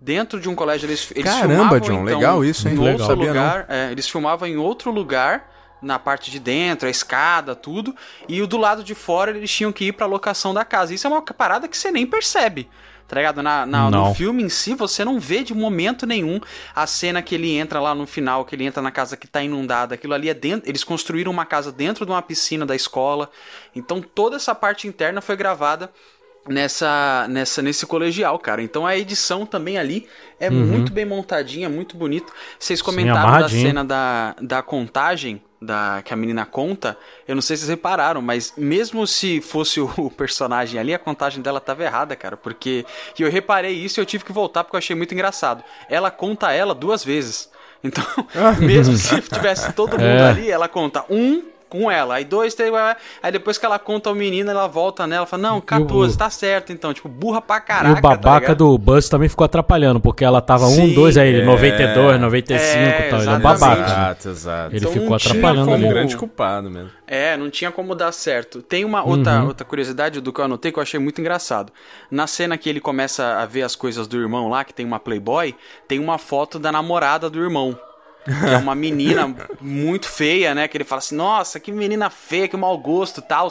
dentro de um colégio eles, eles Caramba, filmavam, John, então, legal isso, hein? Em legal. outro lugar, é, eles filmavam em outro lugar, na parte de dentro, a escada, tudo, e o do lado de fora eles tinham que ir para a locação da casa. Isso é uma parada que você nem percebe. Tá ligado? Na, na no filme em si, você não vê de momento nenhum a cena que ele entra lá no final, que ele entra na casa que tá inundada. Aquilo ali é dentro. Eles construíram uma casa dentro de uma piscina da escola. Então toda essa parte interna foi gravada nessa, nessa nesse colegial, cara. Então a edição também ali é uhum. muito bem montadinha, muito bonito. Vocês comentaram Sim, da cena da, da contagem da que a menina conta, eu não sei se vocês repararam, mas mesmo se fosse o personagem ali, a contagem dela tava errada, cara, porque e eu reparei isso e eu tive que voltar porque eu achei muito engraçado. Ela conta ela duas vezes. Então, mesmo se tivesse todo mundo é. ali, ela conta um com ela. Aí dois, três, aí depois que ela conta ao menino, ela volta nela, fala, não, 14, o... tá certo, então, tipo, burra pra caraca. E o babaca tá do Buzz também ficou atrapalhando, porque ela tava Sim, um, dois, aí ele, é, 92, 95 e tal, ele é um babaca. Exato, exato. Ele então, ficou atrapalhando ali. um grande culpado mesmo. É, não tinha como dar certo. Tem uma outra, uhum. outra curiosidade do que eu anotei que eu achei muito engraçado. Na cena que ele começa a ver as coisas do irmão lá, que tem uma Playboy, tem uma foto da namorada do irmão que é uma menina muito feia, né? Que ele fala assim, nossa, que menina feia, que mau gosto, tal.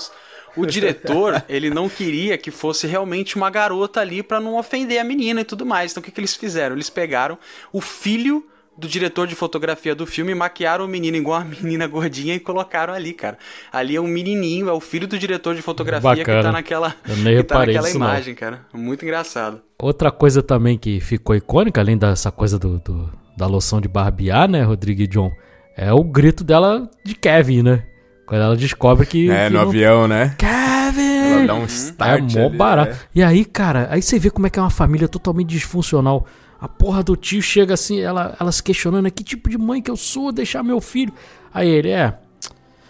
o diretor, ele não queria que fosse realmente uma garota ali para não ofender a menina e tudo mais. Então o que, que eles fizeram? Eles pegaram o filho do diretor de fotografia do filme, maquiaram o menino igual a menina gordinha e colocaram ali, cara. Ali é um menininho, é o filho do diretor de fotografia Bacana. que tá naquela, Eu nem que tá reparei naquela nisso, não. imagem, cara. Muito engraçado. Outra coisa também que ficou icônica, além dessa coisa do, do- da loção de barbear, né, Rodrigo e John, é o grito dela de Kevin, né? Quando ela descobre que. É, que no não- avião, né? Kevin! Ela dá um É start mó ali, barato. né? E aí, cara, aí você vê como é que é uma família totalmente disfuncional. A porra do tio chega assim, ela, ela se questionando, "Né, que tipo de mãe que eu sou, deixar meu filho. Aí ele, é,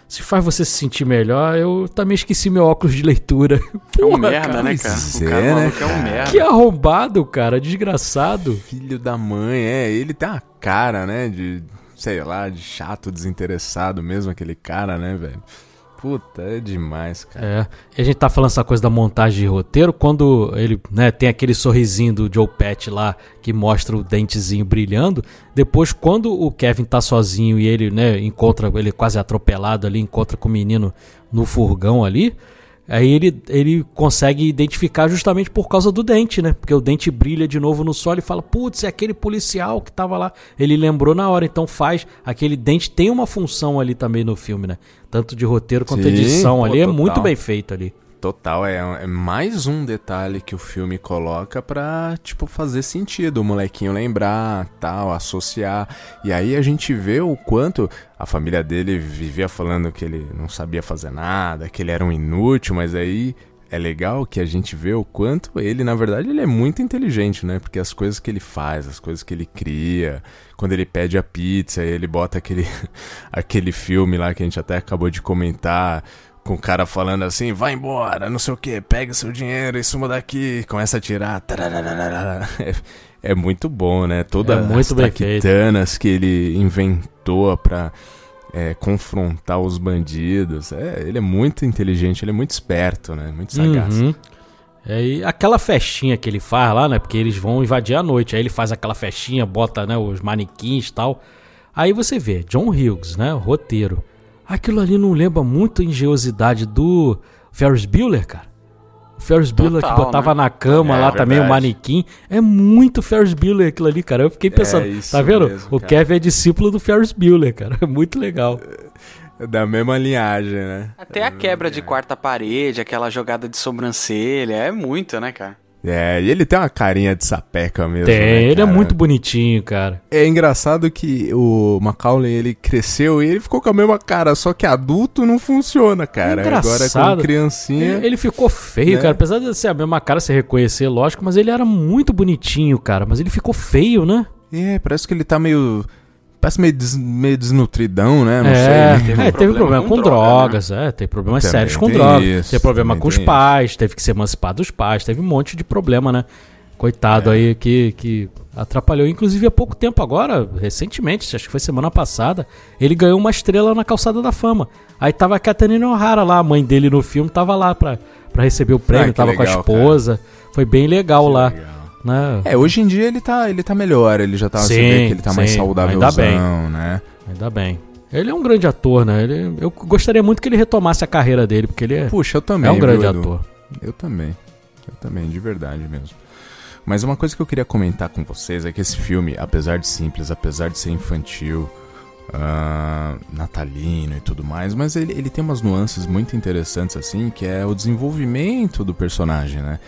se faz você se sentir melhor, eu também esqueci meu óculos de leitura. É um Porra, merda, cara, né, cara? é, o cara né, maluco é um merda. Que arrombado, cara, desgraçado. Filho da mãe, é. Ele tem uma cara, né? De, sei lá, de chato, desinteressado mesmo, aquele cara, né, velho? Puta, é demais, cara. É, e a gente tá falando essa coisa da montagem de roteiro, quando ele, né, tem aquele sorrisinho do Joe Pet lá, que mostra o dentezinho brilhando, depois quando o Kevin tá sozinho e ele, né, encontra, ele quase atropelado ali, encontra com o menino no furgão ali, aí ele, ele consegue identificar justamente por causa do dente, né, porque o dente brilha de novo no sol e fala, putz, é aquele policial que tava lá, ele lembrou na hora, então faz, aquele dente tem uma função ali também no filme, né, tanto de roteiro quanto Sim, edição pô, ali, é total. muito bem feito ali. Total, é, é mais um detalhe que o filme coloca pra, tipo, fazer sentido. O molequinho lembrar, tal, associar. E aí a gente vê o quanto a família dele vivia falando que ele não sabia fazer nada, que ele era um inútil, mas aí é legal que a gente vê o quanto ele, na verdade, ele é muito inteligente, né? Porque as coisas que ele faz, as coisas que ele cria, quando ele pede a pizza, ele bota aquele, aquele filme lá que a gente até acabou de comentar, com o cara falando assim, vai embora, não sei o que, pega seu dinheiro e suma daqui, começa a tirar. É, é muito bom, né? Todas É muito as traquitanas que ele inventou pra é, confrontar os bandidos. É, ele é muito inteligente, ele é muito esperto, né? Muito sagaz. Uhum. É, e aquela festinha que ele faz lá, né? Porque eles vão invadir a noite. Aí ele faz aquela festinha, bota né, os manequins e tal. Aí você vê, John Hughes, né? Roteiro. Aquilo ali não lembra muito a engenhosidade do Ferris Bueller, cara. O Ferris Bueller que botava né? na cama É, lá também, o manequim. É muito Ferris Bueller aquilo ali, cara. Eu fiquei pensando, isso tá vendo? mesmo, o cara. Kevin é discípulo do Ferris Bueller, cara. É muito legal. É Da mesma linhagem, né? Até a quebra de quarta parede, aquela jogada de sobrancelha, é muito, né, cara? É, e ele tem uma carinha de sapeca mesmo. Tem, né, ele é muito bonitinho, cara. É engraçado que o Macaulay ele cresceu e ele ficou com a mesma cara, só que adulto não funciona, cara. É Agora engraçado. com criancinha. Ele, ele ficou feio, né? cara. Apesar de ser a mesma cara, se reconhecer, lógico, mas ele era muito bonitinho, cara. Mas ele ficou feio, né? É, parece que ele tá meio. Parece meio, des- meio desnutridão, né? Não é, sei. teve um é, teve problema com com, droga, drogas, é, teve problemas Também sérios com drogas. isso, teve problema também com os pais, teve que se emancipar dos pais, teve um monte de problema, né? Coitado É. aí que, que atrapalhou. Inclusive, há pouco tempo agora, recentemente, acho que foi semana passada, ele ganhou uma estrela na Calçada da Fama. Aí tava a Catherine O'Hara lá, a mãe dele no filme, tava lá pra, pra receber o prêmio, Ah, que tava com a legal, esposa. Foi bem legal lá. legal. Né? É, hoje em dia ele tá, ele tá melhor, ele já tá, Sim, que ele tá mais sim, ainda bem. né? Ainda bem. Ele é um grande ator, né? Ele, eu gostaria muito que ele retomasse a carreira dele, porque ele é, Puxa, eu também, é um grande viu, ator. Eu também. Eu também, de verdade mesmo. Mas uma coisa que eu queria comentar com vocês é que esse filme, apesar de simples, apesar de ser infantil, ah, natalino e tudo mais, mas ele, ele tem umas nuances muito interessantes, assim, que é o desenvolvimento do personagem, né?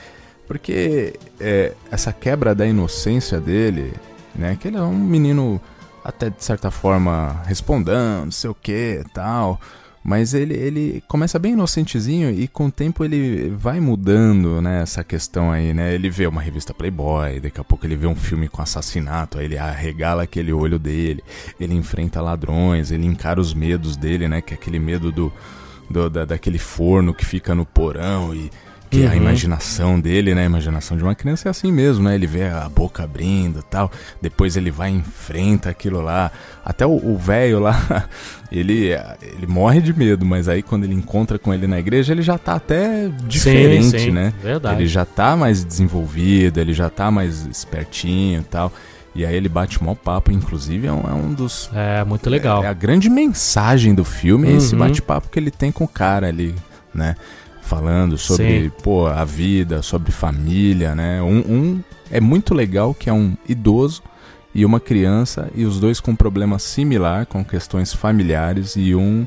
Porque é, essa quebra da inocência dele, né? Que ele é um menino até de certa forma respondendo, não sei o que tal. Mas ele, ele começa bem inocentezinho e com o tempo ele vai mudando, né, essa questão aí, né? Ele vê uma revista Playboy, daqui a pouco ele vê um filme com assassinato, aí ele arregala aquele olho dele, ele enfrenta ladrões, ele encara os medos dele, né? Que é aquele medo do, do da, daquele forno que fica no porão e que é a Uhum. imaginação dele, né? A imaginação de uma criança é assim mesmo, né? Ele vê a boca abrindo e tal. Depois ele vai e enfrenta aquilo lá. Até o velho lá, ele, ele morre de medo, mas aí quando ele encontra com ele na igreja, ele já tá até diferente, sim, né? verdade. Ele já tá mais desenvolvido, ele já tá mais espertinho e tal. E aí ele bate mó papo, inclusive é um, é um dos É, muito legal. é a grande mensagem do filme é esse Uhum. bate-papo que ele tem com o cara ali, né? Falando sobre, Sim. pô, a vida, sobre família, né? Um, um é muito legal que é um idoso e uma criança e os dois com um problema similar, com questões familiares e um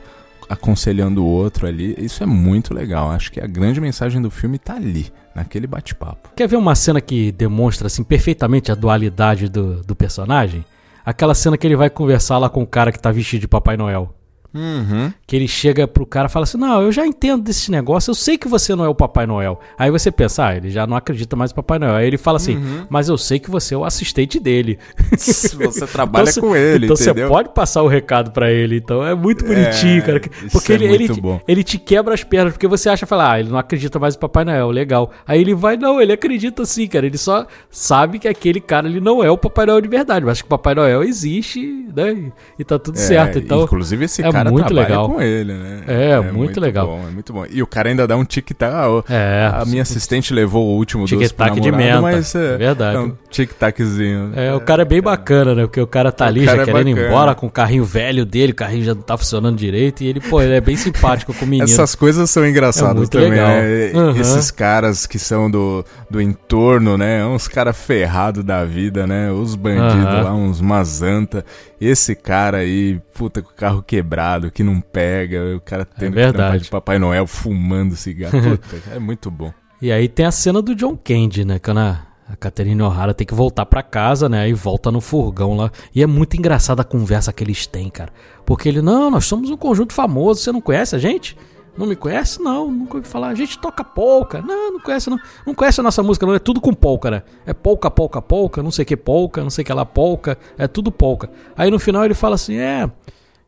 aconselhando o outro ali. Isso é muito legal. Acho que a grande mensagem do filme tá ali, naquele bate-papo. Quer ver uma cena que demonstra assim perfeitamente a dualidade do, do personagem? Aquela cena que ele vai conversar lá com o cara que tá vestido de Papai Noel. Uhum. Que ele chega pro cara e fala assim: Não, eu já entendo desse negócio, eu sei que você não é o Papai Noel. Aí você pensa, ah, ele já não acredita mais no Papai Noel. Aí ele fala assim: Uhum. Mas eu sei que você é o assistente dele. Você trabalha Então, com ele, Então você entendeu? pode passar o recado pra ele. Então é muito bonitinho, É, cara. Porque é ele, muito ele, bom. ele te quebra as pernas, porque você acha, fala, ah, ele não acredita mais no Papai Noel, legal. Aí ele vai, não, ele acredita sim, cara. Ele só sabe que aquele cara ele não é o Papai Noel de verdade, mas que o Papai Noel existe, né? E- tá tudo É, certo. Então, inclusive esse é cara muito legal. com ele, né? É, muito legal. Bom, é muito bom. E o cara ainda dá um tic-tac. Ah, É, a minha assistente levou o último doce pro Tic-tac de menta, mas é, é verdade. é um tic-taczinho. É, o cara é bem bacana, né? Porque o cara tá ali cara já é querendo ir embora com o carrinho velho dele, o carrinho já não tá funcionando direito. E ele, pô, ele é bem simpático com o menino. Essas coisas são engraçadas É muito também, né? Uhum. Esses caras que são do, do entorno, né? Uns caras ferrados da vida, né? Os bandidos Aham. lá, uns mazanta. Esse cara aí, puta, com o carro quebrado, que não pega. O cara tendo que verdade. trampar de Papai Noel fumando cigarro. Puta, é muito bom. E aí tem a cena do John Candy, né? Quando a, Catherine O'Hara tem que voltar pra casa, né? Aí volta no furgão lá. E é muito engraçada a conversa que eles têm, cara. Porque ele, não, nós somos um conjunto famoso, você não conhece a gente? Não me conhece? Não, nunca ouvi falar. A gente toca polca. Não, não conhece não. Não conhece a nossa música, não. É tudo com polca, né? É polca, polca, polca, não sei que polca, não sei que lá polca. É tudo polca. Aí no final ele fala assim, é...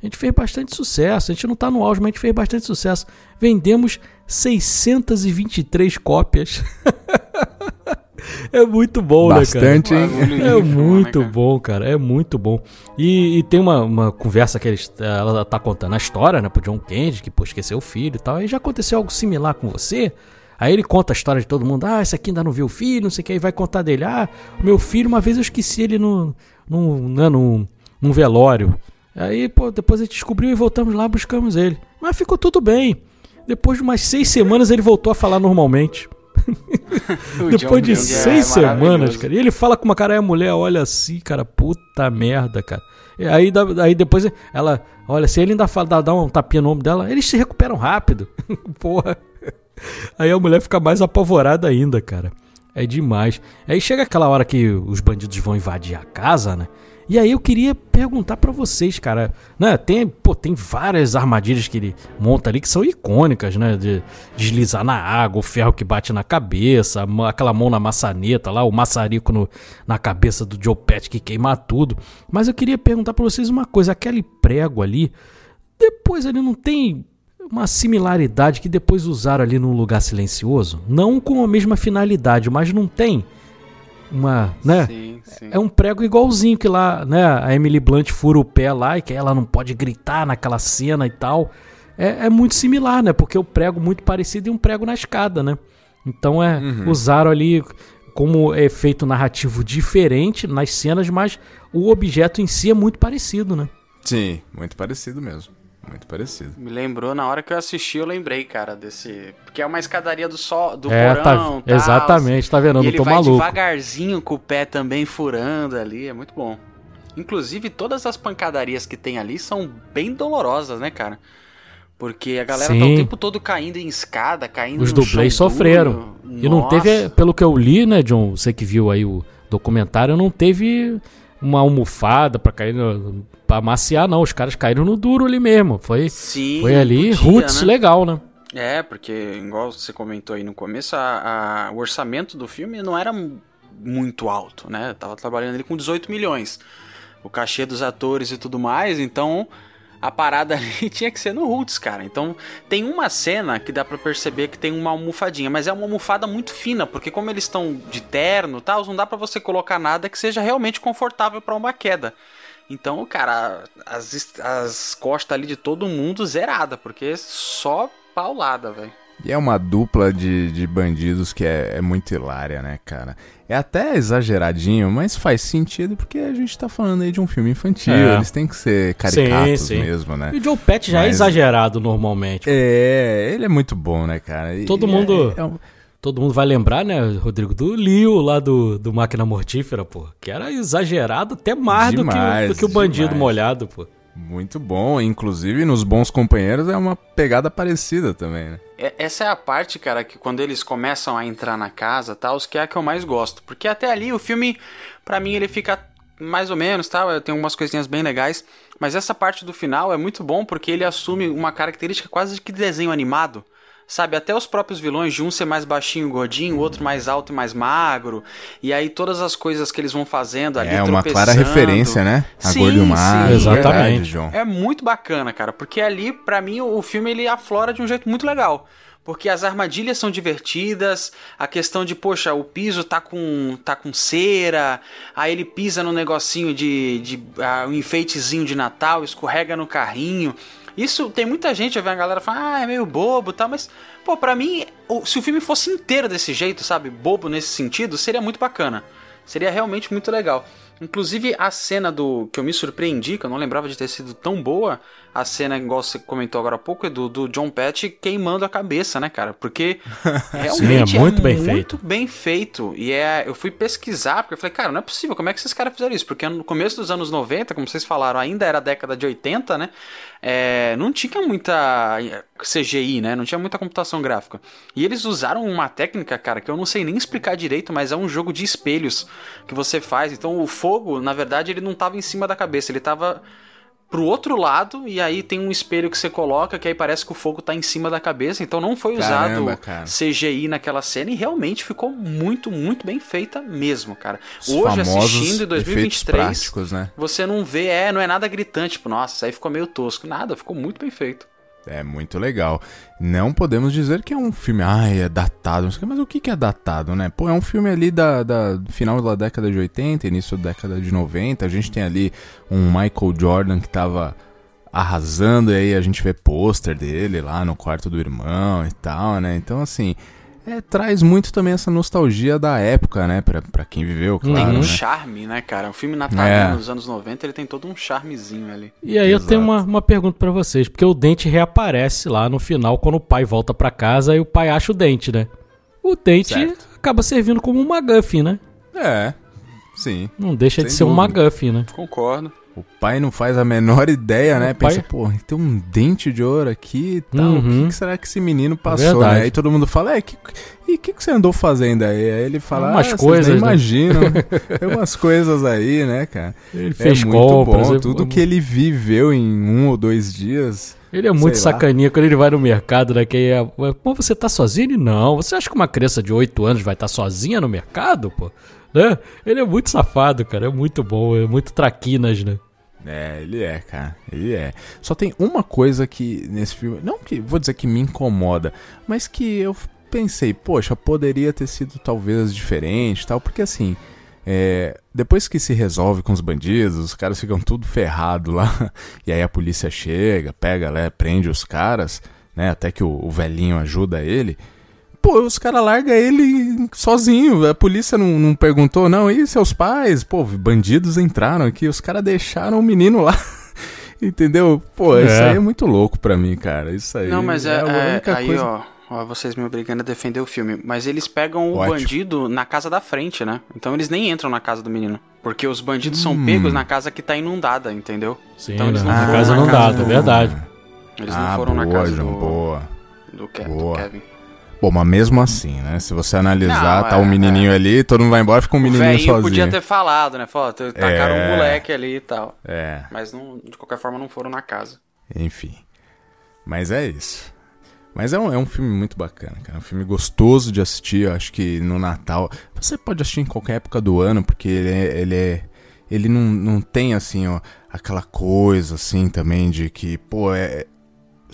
A gente fez bastante sucesso. A gente não tá no auge, mas a gente fez bastante sucesso. Vendemos 623 cópias. é muito bom, Bastante, né, hein? Cara? É ínfimo, muito né, cara? bom, cara. É muito bom. E, e tem uma, uma conversa que eles, ela tá contando a história, né, pro John Candy, que pô, esqueceu o filho e tal. E já aconteceu algo similar com você? Aí ele conta a história de todo mundo. Ah, esse aqui ainda não viu o filho, não sei o que. Aí vai contar dele. Ah, meu filho, uma vez eu esqueci ele no, no, né, no, num velório. Aí, pô, depois a gente descobriu e voltamos lá, buscamos ele. Mas ficou tudo bem. Depois de umas seis semanas ele voltou a falar normalmente. Depois John de é seis semanas, maravilhoso. cara. E ele fala com uma cara, aí a mulher olha assim, cara, puta merda, cara. E aí, aí depois ela, olha, se ele ainda fala, dá, dá um tapinha no ombro dela, eles se recuperam rápido. Porra. Aí a mulher fica mais apavorada ainda, cara. É demais. Aí chega aquela hora que os bandidos vão invadir a casa, né? E aí eu queria perguntar pra vocês, cara, né? Tem, pô, tem várias armadilhas que ele monta ali que são icônicas, né? De deslizar na água, o ferro que bate na cabeça, aquela mão na maçaneta lá, o maçarico no- na cabeça do Joe Pet que queima tudo. Mas eu queria perguntar pra vocês uma coisa, aquele prego ali, depois ele não tem uma similaridade que depois usaram ali num lugar silencioso? Não com a mesma finalidade, mas não tem uma, né? Sim, sim. É um prego igualzinho que lá, né? A Emily Blunt fura o pé lá e que ela não pode gritar naquela cena e tal. É, é muito similar, né? Porque o prego muito parecido e um prego na escada, né? Então é usaram ali como efeito narrativo diferente nas cenas, mas o objeto em si é muito parecido, né? Sim, muito parecido mesmo. Muito parecido. Me lembrou, na hora que eu assisti, eu lembrei, cara, desse. Porque é uma escadaria do sol, do é, porão. tá, exatamente, tá vendo? Eu E não ele tô vai maluco. devagarzinho com o pé também furando ali, é muito bom. Inclusive, todas as pancadarias que tem ali são bem dolorosas, né, cara? Porque a galera tá Sim. o tempo todo caindo em escada, caindo Os no dublês chão sofreram. duro. E não teve, pelo que eu li, né, John? Você que viu aí o documentário, não teve uma almofada pra cair, no, pra maciar, não. Os caras caíram no duro ali mesmo. Foi, Sim, foi ali, podia, roots né? legal, né? É, porque, igual você comentou aí no começo, a- a- o orçamento do filme não era mu- muito alto, né? Tava trabalhando ali com 18 milhões. O cachê dos atores e tudo mais, então a parada ali tinha que ser no Roots, cara. Então tem uma cena que dá pra perceber que tem uma almofadinha, mas é uma almofada muito fina, porque como eles estão de terno e tal, não dá pra você colocar nada que seja realmente confortável pra uma queda. Então, cara, as, as costas ali de todo mundo zerada, porque só paulada, velho. E é uma dupla de, de bandidos que é, é muito hilária, né, cara? É até exageradinho, mas faz sentido porque a gente tá falando aí de um filme infantil. É. Eles têm que ser caricatos Sim, sim. mesmo, né? E o Joe Pet já é Mas- exagerado normalmente. É, ele é muito bom, né, cara? E- Todo mundo- É, é um- Todo mundo vai lembrar, né, Rodrigo, do Leo lá do, do Máquina Mortífera, pô. Que era exagerado até mais do que, o- Demais, do que o bandido demais. molhado, pô. Muito bom. Inclusive, nos Bons Companheiros é uma pegada parecida também, né? É- Essa é a parte, cara, que quando eles começam a entrar na casa, tal, que é a que eu mais gosto. Porque até ali o filme, pra mim, ele fica mais ou menos, tá? Tem umas coisinhas bem legais. Mas essa parte do final é muito bom porque ele assume uma característica quase que de desenho animado. Sabe, até os próprios vilões, de um ser mais baixinho e gordinho, o outro mais alto e mais magro. E aí todas as coisas que eles vão fazendo ali, É uma clara referência, né? A Sim, Gordo e o Magro. sim. Exatamente. João. É muito bacana, cara, porque ali, pra mim, o filme ele aflora de um jeito muito legal. Porque as armadilhas são divertidas, a questão de, poxa, o piso tá com, tá com cera, aí ele pisa no negocinho de, de ah, um enfeitezinho de Natal, escorrega no carrinho. Isso tem muita gente, eu vejo a galera falar, ah, é meio bobo e tal, mas, pô, pra mim, se o filme fosse inteiro desse jeito, sabe, bobo nesse sentido, seria muito bacana. Seria realmente muito legal. Inclusive, a cena do que eu me surpreendi, que eu não lembrava de ter sido tão boa, a cena, igual você comentou agora há pouco, é do, do John Pet queimando a cabeça, né, cara? Porque realmente Sim, é muito bem muito feito. bem feito. E é, eu fui pesquisar, porque eu falei, cara, não é possível, como é que esses caras fizeram isso? Porque no começo dos anos 90, como vocês falaram, ainda era a década de 80, né? É, não tinha muita CGI, né? Não tinha muita computação gráfica. E eles usaram uma técnica, cara, que eu não sei nem explicar direito, mas é um jogo de espelhos que você faz. Então o fogo, na verdade, ele não tava em cima da cabeça, ele tava pro outro lado e aí tem um espelho que você coloca que aí parece que o fogo tá em cima da cabeça. Então não foi Caramba, usado cara. CGI naquela cena e realmente ficou muito, muito bem feita mesmo, cara. Os Hoje assistindo em efeitos 2023, práticos, né? você não vê, é, não é nada gritante, tipo, nossa, isso aí ficou meio tosco. Nada, ficou muito bem feito. É muito legal. Não podemos dizer que é um filme, ai, é datado, o quê, mas o que que é datado, né? Pô, é um filme ali da, da final da década de 80, início da década de 90. A gente tem ali um Michael Jordan que tava arrasando, e aí a gente vê pôster dele lá no quarto do irmão e tal, né? Então, assim, é, traz muito também essa nostalgia da época, né? Pra, pra quem viveu, Tem claro, um né? charme, né, cara? O filme natalino É. dos anos 90, ele tem todo um charmezinho ali. E aí eu Exato. tenho uma, uma pergunta pra vocês, porque o dente reaparece lá no final quando o pai volta pra casa e o pai acha o dente, né? O dente Certo. acaba servindo como um MacGuffin, né? É, sim. Não deixa de Sem ser um dúvida. MacGuffin, né? Concordo. O pai não faz a menor ideia, né? O pai- Pensa, pô, tem um dente de ouro aqui e tal. O Uhum. que, que será que esse menino passou, né? Aí todo mundo fala, é, que, e o que, que você andou fazendo aí? Aí ele fala, Umas ah, coisas, né? imaginam. Tem umas coisas aí, né, cara? Ele É fez muito compras. bom. Tudo que ele viveu em um ou dois dias. Ele é muito sacaninha quando ele vai no mercado, né? Que é, pô, você tá sozinho? Ele, Não. Você acha que uma criança de 8 anos vai estar sozinha no mercado, pô? Né? Ele é muito safado, cara. É muito bom. É muito traquinas, né? É, ele é, cara. Ele é. Só tem uma coisa que nesse filme. Não que vou dizer que me incomoda, mas que eu pensei, poxa, poderia ter sido talvez diferente tal, porque assim. é, depois que se resolve com os bandidos, os caras ficam tudo ferrado lá, e aí a polícia chega, pega, né, prende os caras, né, até que o, o velhinho ajuda ele. Pô, os caras largam ele sozinho. A polícia não, não perguntou, não. E seus pais? Pô, bandidos entraram aqui. Os caras deixaram o menino lá. Entendeu? Pô, isso É. aí é muito louco pra mim, cara. Isso aí. Não, mas é, a é- única aí, coisa. ó, ó, vocês me obrigando a defender o filme. Mas eles pegam o Ótimo. bandido na casa da frente, né? Então eles nem entram na casa do menino. Porque os bandidos são Hum. pegos na casa que tá inundada, entendeu? Sim, Então eles né? não na foram casa na não casa dá, do- é verdade. Eles ah, não foram boa, na casa João, do, boa. do, Ke- do. Kevin. Bom, mas mesmo assim, né? Se você analisar, Não, tá é, o menininho ali, todo mundo vai embora, fica um O menininho velhinho sozinho. podia ter falado, né? Falou, "T- tacaram É. um moleque ali e tal. É, Mas não, de qualquer forma não foram na casa. enfim. Mas é isso. Mas é um, é um filme muito bacana, cara. É um filme gostoso de assistir. Eu acho que no Natal. Você pode assistir em qualquer época do ano, porque ele é. Ele, é, ele não, não tem, assim, ó, aquela coisa, assim, também de que, pô, é.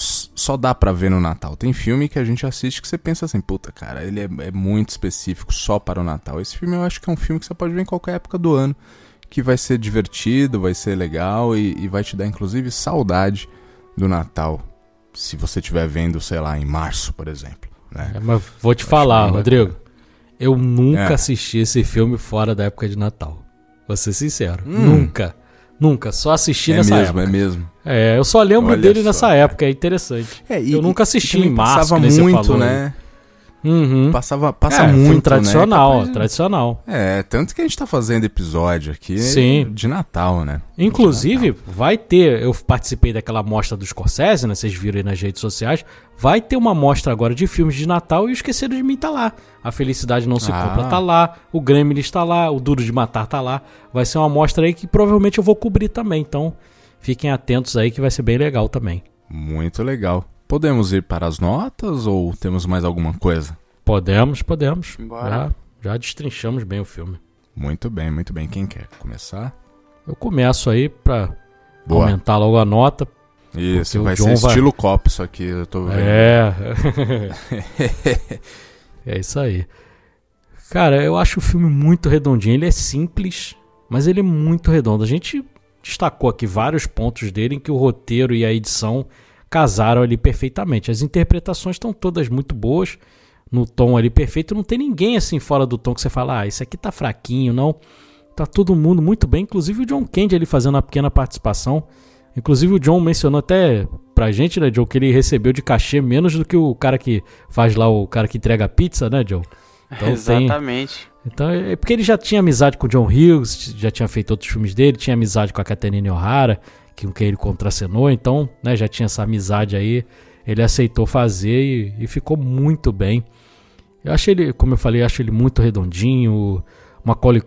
Só dá pra ver no Natal. Tem filme que a gente assiste que você pensa assim, puta, cara, ele é, é muito específico só para o Natal. Esse filme eu acho que é um filme que você pode ver em qualquer época do ano. Que vai ser divertido, vai ser legal e, e vai te dar, inclusive, saudade do Natal. Se você estiver vendo, sei lá, em março, por exemplo. né? É, mas vou te falar, bem Rodrigo. Eu nunca É. assisti esse filme fora da época de Natal. Vou ser sincero. Hum. Nunca. Nunca. Só assisti É nessa mesmo, época. é mesmo. É, eu só lembro Olha dele só, nessa cara. época, é interessante. É, Eu nunca assisti em março, Passava muito, falou, né? Uhum. Passava, passa É, muito, né? tradicional, de- tradicional. É, tanto que a gente tá fazendo episódio aqui Sim. de Natal, né? Inclusive, vai ter. Eu participei daquela mostra do Scorsese, né? Vocês viram aí nas redes sociais. Vai ter uma mostra agora de filmes de Natal e o Esqueceram de Mim tá lá. A Felicidade Não Se Ah. Compra tá lá. O Gremlin está lá. O Duro de Matar tá lá. Vai ser uma mostra aí que provavelmente eu vou cobrir também. Então, fiquem atentos aí que vai ser bem legal também. Muito legal. Podemos ir para as notas ou temos mais alguma coisa? Podemos, podemos. Bora. Já, já destrinchamos bem o filme. Muito bem, muito bem. Quem quer começar? Eu começo aí pra Boa. aumentar logo a nota. Isso, vai John ser vai- estilo copo isso aqui, eu tô vendo. É. é isso aí. Cara, eu acho o filme muito redondinho. Ele é simples, mas ele é muito redondo. A gente destacou aqui vários pontos dele em que o roteiro e a edição casaram ali perfeitamente. As interpretações estão todas muito boas, no tom ali perfeito. Não tem ninguém assim fora do tom que você fala, ah, esse aqui tá fraquinho, não. Tá todo mundo muito bem, inclusive o John Candy ali fazendo uma pequena participação. Inclusive o John mencionou até pra gente, né, John, que ele recebeu de cachê menos do que o cara que faz lá, o cara que entrega a pizza, né, John? Então tem, Exatamente. então é porque ele já tinha amizade com o John Hughes, já tinha feito outros filmes dele, tinha amizade com a Catherine O'Hara, que com quem ele contracenou, então, né, já tinha essa amizade aí. Ele aceitou fazer e, e ficou muito bem. Eu acho ele, como eu falei, acho ele muito redondinho, o Macaulay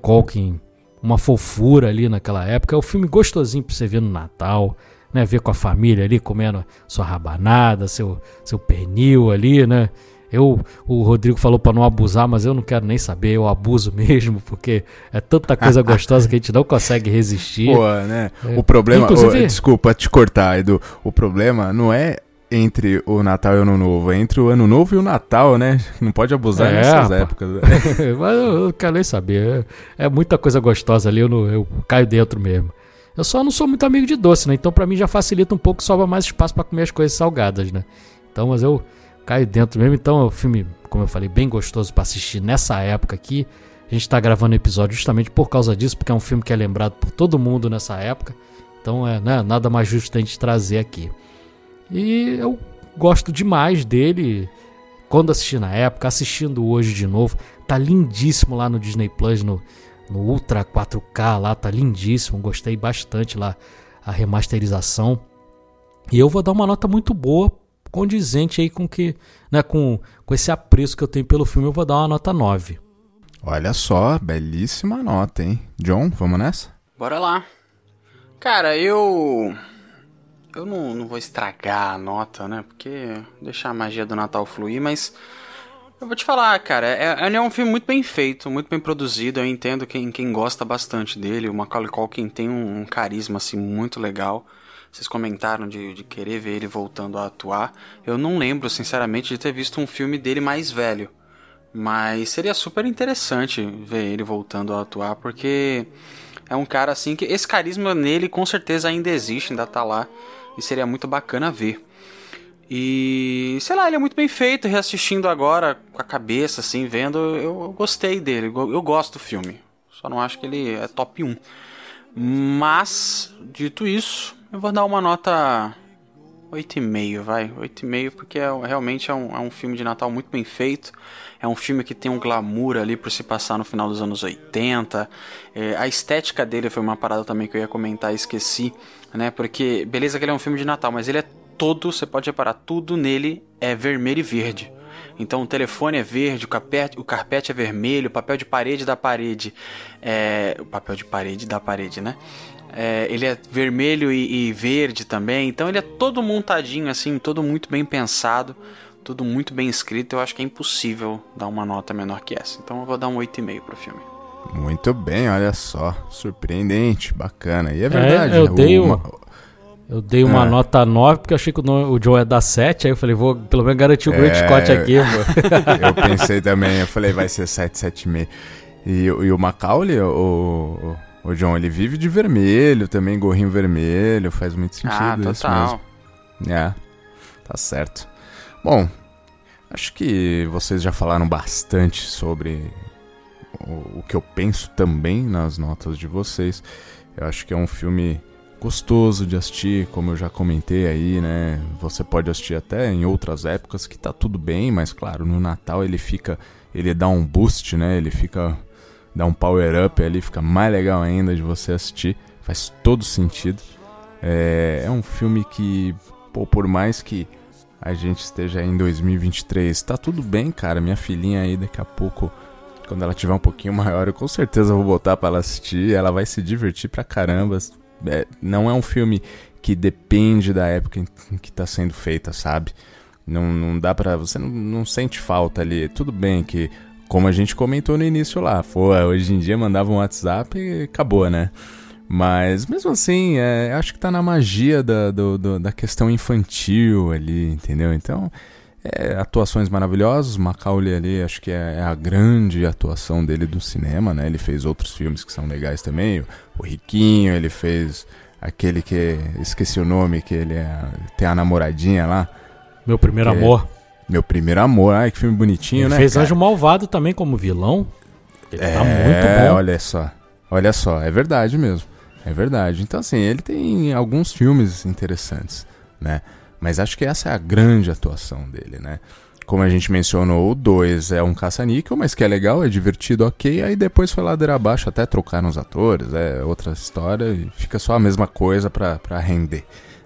uma fofura ali naquela época. É um filme gostosinho pra você ver no Natal, né, ver com a família ali comendo sua rabanada, seu seu pernil ali, né? Eu, o Rodrigo falou pra não abusar, mas eu não quero nem saber, eu abuso mesmo, porque é tanta coisa gostosa que a gente não consegue resistir. Pô, né? É. O problema. Inclusive- ô, desculpa te cortar, Edu. O problema não é entre o Natal e o Ano Novo, é entre o Ano Novo e o Natal, né? Não pode abusar É, nessas épocas. Mas eu eu não quero nem saber. É, é muita coisa gostosa ali, eu, não- eu caio dentro mesmo. Eu só não sou muito amigo de doce, né? Então pra mim já facilita um pouco, sobra mais espaço pra comer as coisas salgadas, né? Então, mas eu caio dentro mesmo. Então é um filme, como eu falei, bem gostoso pra assistir nessa época aqui. A gente tá gravando o episódio justamente por causa disso, porque é um filme que é lembrado por todo mundo nessa época. Então é né, nada mais justo a gente trazer aqui. E eu gosto demais dele quando assisti na época, assistindo hoje de novo. Tá lindíssimo lá no Disney Plus, no, no Ultra 4K lá, tá lindíssimo. Gostei bastante lá a remasterização. E eu vou dar uma nota muito boa, condizente aí com que, né, com, com esse apreço que eu tenho pelo filme, eu vou dar uma nota 9. Olha só, belíssima nota, hein? John, vamos nessa? Bora lá. Cara, eu. Eu não, não vou estragar a nota, né? Porque deixar a magia do Natal fluir, mas. Eu vou te falar, cara, é, ele é um filme muito bem feito, muito bem produzido. Eu entendo quem, quem gosta bastante dele. O Macaulay Culkin tem um, um carisma, assim, muito legal. Vocês comentaram de, de querer ver ele voltando a atuar. Eu não lembro, sinceramente, de ter visto um filme dele mais velho. Mas seria super interessante ver ele voltando a atuar, porque é um cara assim que esse carisma nele com certeza ainda existe, ainda tá lá, e seria muito bacana ver. E sei lá, ele é muito bem feito, reassistindo agora com a cabeça assim, vendo, eu, eu gostei dele, eu, eu gosto do filme. Só não acho que ele é top 1. Mas, dito isso, eu vou dar uma nota 8,5, vai. 8,5 porque é, realmente é um, é um filme de Natal muito bem feito. É um filme que tem um glamour ali por se passar no final dos anos 80. É, a estética dele foi uma parada também que eu ia comentar e esqueci, né? Porque, beleza que ele é um filme de Natal, mas ele é todo, você pode reparar, tudo nele é vermelho e verde. Então o telefone é verde, o carpete, o carpete é vermelho, o papel de parede da parede é. O papel de parede da parede, né? É, ele é vermelho e, e verde também. Então ele é todo montadinho, assim, todo muito bem pensado, tudo muito bem escrito. Eu acho que é impossível dar uma nota menor que essa. Então eu vou dar um 8,5 pro filme. Muito bem, olha só. Surpreendente, bacana. E é verdade. eu dei o- um- Eu dei uma É. nota 9 porque eu achei que o, no- o Joe é da 7, aí eu falei, vou pelo menos garantir o Great É. Scott aqui, pô. Eu pensei também, eu falei, vai ser 7, 7,5. E, o- e o Macaulay, o, o, o John, ele vive de vermelho também, gorrinho vermelho, faz muito sentido ah, isso total. mesmo. É, tá certo. Bom, Acho que vocês já falaram bastante sobre o, o que eu penso também nas notas de vocês. Eu acho que é um filme gostoso de assistir, como eu já comentei aí, né? Você pode assistir até em outras épocas que tá tudo bem, mas claro, no Natal ele fica, ele dá um boost, né? Ele fica dá um power up ali, fica mais legal ainda de você assistir, faz todo sentido. É, é um filme que, pô, por mais que a gente esteja em 2023, tá tudo bem, cara. Minha filhinha aí daqui a pouco quando ela tiver um pouquinho maior, eu com certeza vou botar para ela assistir. Ela vai se divertir pra caramba é, não é um filme que depende da época em que está sendo feita, sabe? Não, não dá pra. Você não, não sente falta ali. Tudo bem que, como a gente comentou no início lá, pô, hoje em dia mandava um WhatsApp e acabou, né? Mas mesmo assim, é, acho que tá na magia da, do, do, da questão infantil ali, entendeu? Então, é, atuações maravilhosas. Macaulay ali, acho que é, é, a grande atuação dele do cinema, né? Ele fez outros filmes que são legais também. O, o Riquinho, ele fez aquele que esqueci o nome, que ele é, tem a namoradinha lá. Meu primeiro amor. Meu primeiro amor. Ai, que filme bonitinho, ele né? Fez cara? Anjo Malvado também como vilão. Ele tá é, tá muito bom. olha só. Olha só, é verdade mesmo. É verdade. Então, assim, ele tem alguns filmes interessantes, né? Mas acho que essa é a grande atuação dele, né? Como a gente mencionou, o 2 é um caça-níquel, mas que é legal, é divertido, ok. Aí depois foi ladeira abaixo, até trocar nos atores, é outra história, e fica só a mesma coisa pra, pra render,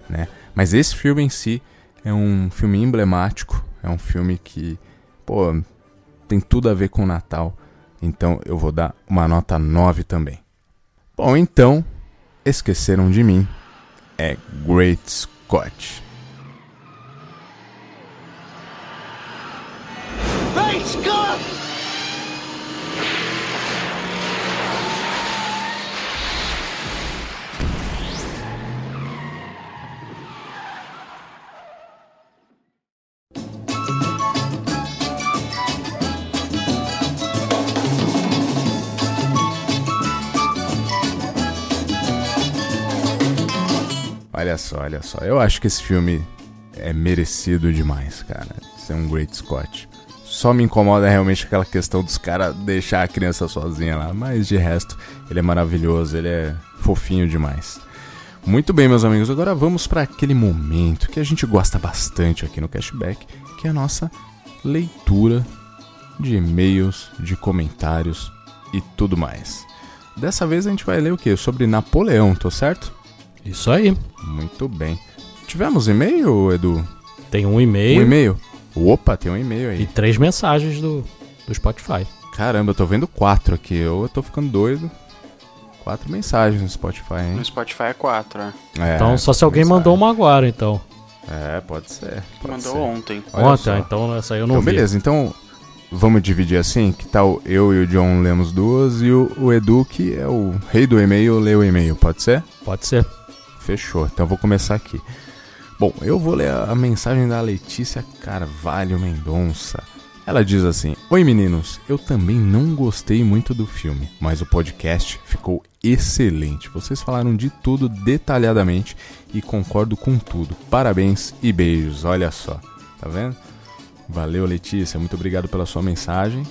né? Mas esse filme em si é um filme emblemático, é um filme que, pô, tem tudo a ver com o Natal. Então eu vou dar uma nota 9 também. Bom, então, Esqueceram de Mim é Great Scott. Olha só, olha só. Eu acho que esse filme é merecido demais, cara. Ser um Great Scott. Só me incomoda realmente aquela questão dos caras deixar a criança sozinha lá. Mas de resto, ele é maravilhoso, ele é fofinho demais. Muito bem, meus amigos, agora vamos para aquele momento que a gente gosta bastante aqui no Cashback, que é a nossa leitura de e-mails, de comentários e tudo mais. Dessa vez a gente vai ler o que? Sobre Napoleão, tô certo? Isso aí. Muito bem. Tivemos e-mail, Edu? Tem um e-mail. Um e-mail? Opa, tem um e-mail aí. E três mensagens do, do Spotify. Caramba, eu tô vendo quatro aqui. Eu tô ficando doido. Quatro mensagens no Spotify, hein? No Spotify é quatro, né? É, então só se alguém mensagem. mandou uma agora, então. É, pode ser. Pode mandou ser. ontem. Olha ontem, só. então essa aí eu não então, vi. beleza, então vamos dividir assim? Que tal eu e o John lemos duas e o, o Edu, que é o rei do e-mail, lê o e-mail, pode ser? Pode ser. Fechou. Então eu vou começar aqui. Bom, eu vou ler a mensagem da Letícia Carvalho Mendonça. Ela diz assim: Oi meninos, eu também não gostei muito do filme, mas o podcast ficou excelente. Vocês falaram de tudo detalhadamente e concordo com tudo. Parabéns e beijos, olha só. Tá vendo? Valeu, Letícia, muito obrigado pela sua mensagem.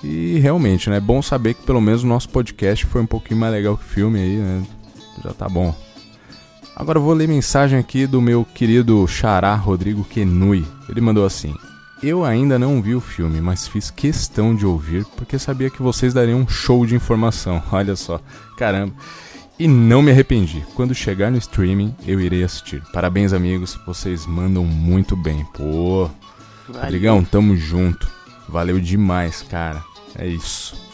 E realmente, né? É bom saber que pelo menos o nosso podcast foi um pouquinho mais legal que o filme aí, né? Já tá bom. Agora vou ler mensagem aqui do meu querido xará Rodrigo Kenui. Ele mandou assim: Eu ainda não vi o filme, mas fiz questão de ouvir porque sabia que vocês dariam um show de informação. Olha só, caramba. E não me arrependi. Quando chegar no streaming, eu irei assistir. Parabéns, amigos. Vocês mandam muito bem. Pô. Rodrigão, tamo junto. Valeu demais, cara. É isso.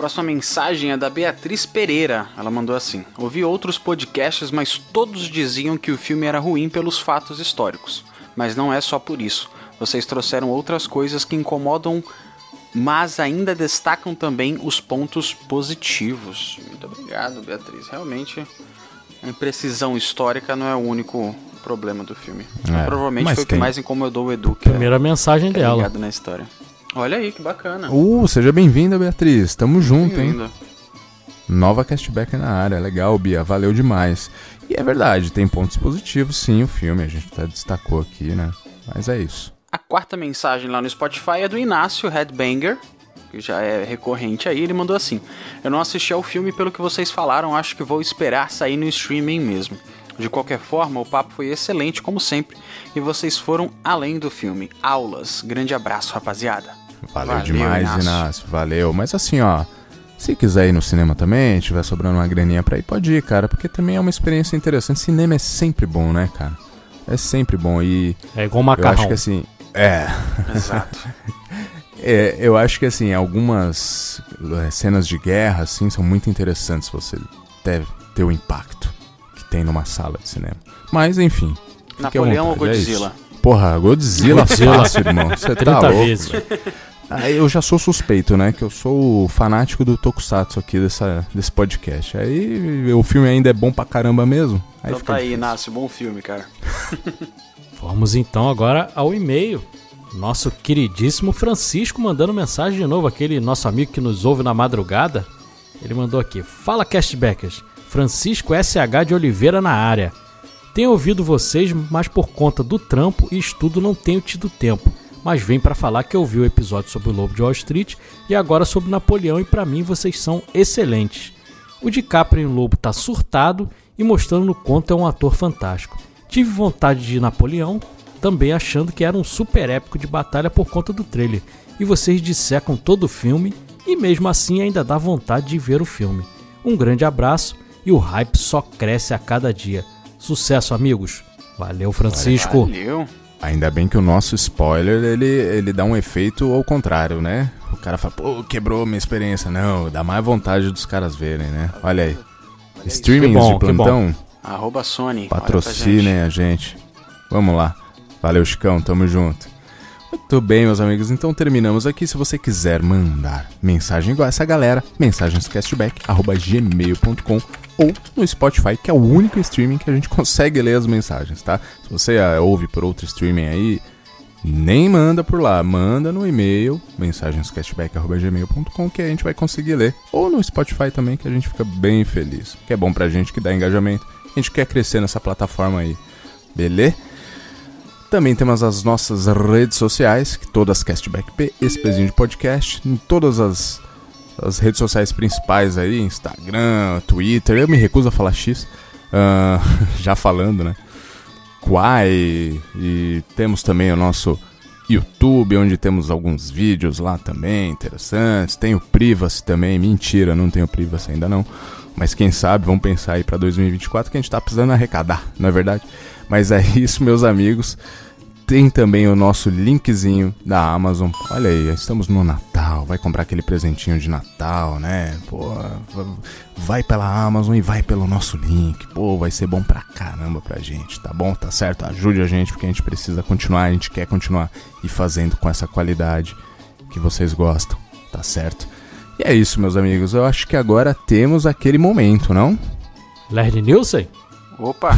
A próxima mensagem é da Beatriz Pereira. Ela mandou assim: Ouvi outros podcasts, mas todos diziam que o filme era ruim pelos fatos históricos. Mas não é só por isso. Vocês trouxeram outras coisas que incomodam, mas ainda destacam também os pontos positivos. Muito obrigado, Beatriz. Realmente, a imprecisão histórica não é o único problema do filme. É, Provavelmente foi o que mais incomodou o Edu. Primeira é, mensagem dela. na história. Olha aí, que bacana. Uh, seja bem-vinda, Beatriz. Tamo junto, hein? Nova castback na área. Legal, Bia. Valeu demais. E é verdade, tem pontos positivos, sim, o filme. A gente até destacou aqui, né? Mas é isso. A quarta mensagem lá no Spotify é do Inácio Headbanger, que já é recorrente aí. Ele mandou assim: Eu não assisti ao filme pelo que vocês falaram, acho que vou esperar sair no streaming mesmo. De qualquer forma, o papo foi excelente, como sempre, e vocês foram além do filme. Aulas. Grande abraço, rapaziada. Valeu, valeu demais, Inácio. Inácio. Valeu. Mas assim, ó. Se quiser ir no cinema também, tiver sobrando uma graninha pra ir, pode ir, cara, porque também é uma experiência interessante. Cinema é sempre bom, né, cara? É sempre bom e. É igual macarrão. Eu acho que assim. É. Exato. é, eu acho que assim, algumas é, cenas de guerra, assim, são muito interessantes você ter, ter o impacto que tem numa sala de cinema. Mas, enfim. Napoleão ou é Godzilla? É Porra, Godzilla, Godzilla. fácil, irmão. Você tá louco. Vezes. Aí eu já sou suspeito, né? Que eu sou o fanático do Tokusatsu aqui dessa, desse podcast. Aí o filme ainda é bom pra caramba mesmo. Aí então tá aí, Inácio, bom filme, cara. Vamos então agora ao e-mail. Nosso queridíssimo Francisco mandando mensagem de novo, aquele nosso amigo que nos ouve na madrugada. Ele mandou aqui: Fala Castbackers, Francisco SH de Oliveira na área. Tenho ouvido vocês, mas por conta do trampo e estudo não tenho tido tempo mas vem para falar que ouviu o episódio sobre o Lobo de Wall Street e agora sobre Napoleão e para mim vocês são excelentes. O DiCaprio em Lobo tá surtado e mostrando no conto é um ator fantástico. Tive vontade de Napoleão, também achando que era um super épico de batalha por conta do trailer, e vocês dissecam todo o filme e mesmo assim ainda dá vontade de ver o filme. Um grande abraço e o hype só cresce a cada dia. Sucesso, amigos. Valeu, Francisco. Valeu. Ainda bem que o nosso spoiler, ele, ele dá um efeito ao contrário, né? O cara fala, pô, quebrou minha experiência. Não, dá mais vontade dos caras verem, né? Olha aí. Streamings bom, de plantão. Arroba Sony. Patrocinem a gente. Vamos lá. Valeu, Chicão. Tamo junto. Muito bem, meus amigos. Então terminamos aqui. Se você quiser mandar mensagem igual essa galera, mensagenscastback.gmail.com ou no Spotify, que é o único streaming que a gente consegue ler as mensagens, tá? Se você ouve por outro streaming aí, nem manda por lá, manda no e-mail mensagenscastback.gmail.com que a gente vai conseguir ler. Ou no Spotify também, que a gente fica bem feliz. Que é bom pra gente, que dá engajamento. A gente quer crescer nessa plataforma aí. Beleza? Também temos as nossas redes sociais, que todas Castback P, esse pezinho de podcast, em todas as, as redes sociais principais aí, Instagram, Twitter, eu me recuso a falar X, uh, já falando, né? Quai, e temos também o nosso YouTube, onde temos alguns vídeos lá também interessantes. Tem o Privacy também, mentira, não tem o Privacy ainda não. Mas quem sabe, vamos pensar aí para 2024 que a gente tá precisando arrecadar, não é verdade? Mas é isso, meus amigos. Tem também o nosso linkzinho da Amazon. Olha aí, estamos no Natal. Vai comprar aquele presentinho de Natal, né? Pô, vai pela Amazon e vai pelo nosso link. Pô, vai ser bom pra caramba pra gente, tá bom? Tá certo? Ajude a gente porque a gente precisa continuar, a gente quer continuar e fazendo com essa qualidade que vocês gostam, tá certo? E é isso, meus amigos. Eu acho que agora temos aquele momento, não? Lerd Nielsen? Opa!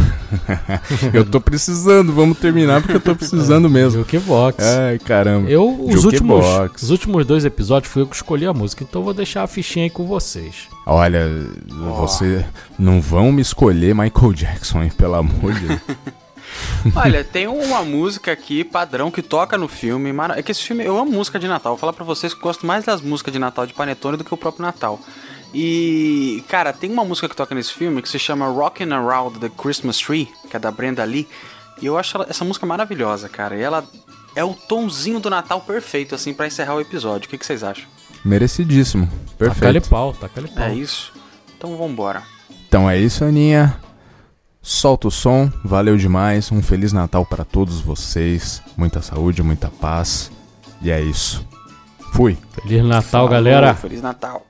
eu tô precisando, vamos terminar porque eu tô precisando mesmo. Jukebox. Ai, caramba. Eu, os últimos, os últimos dois episódios foi eu que escolhi a música, então eu vou deixar a fichinha aí com vocês. Olha, oh. você não vão me escolher Michael Jackson, hein, pelo amor de Deus. Olha, tem uma música aqui, padrão, que toca no filme. É que esse filme, eu amo música de Natal. Vou falar pra vocês que gosto mais das músicas de Natal de Panetone do que o próprio Natal. E, cara, tem uma música que toca nesse filme que se chama Rockin' Around the Christmas Tree, que é da Brenda Lee. E eu acho essa música maravilhosa, cara. E ela é o tomzinho do Natal perfeito, assim, para encerrar o episódio. O que, que, vocês acham? Merecidíssimo. Perfeito. Taca-lhe pau, taca-lhe pau. É isso. Então vambora. Então é isso, Aninha. Solta o som, valeu demais. Um Feliz Natal para todos vocês. Muita saúde, muita paz. E é isso. Fui. Feliz Natal, Falou, galera. Feliz Natal.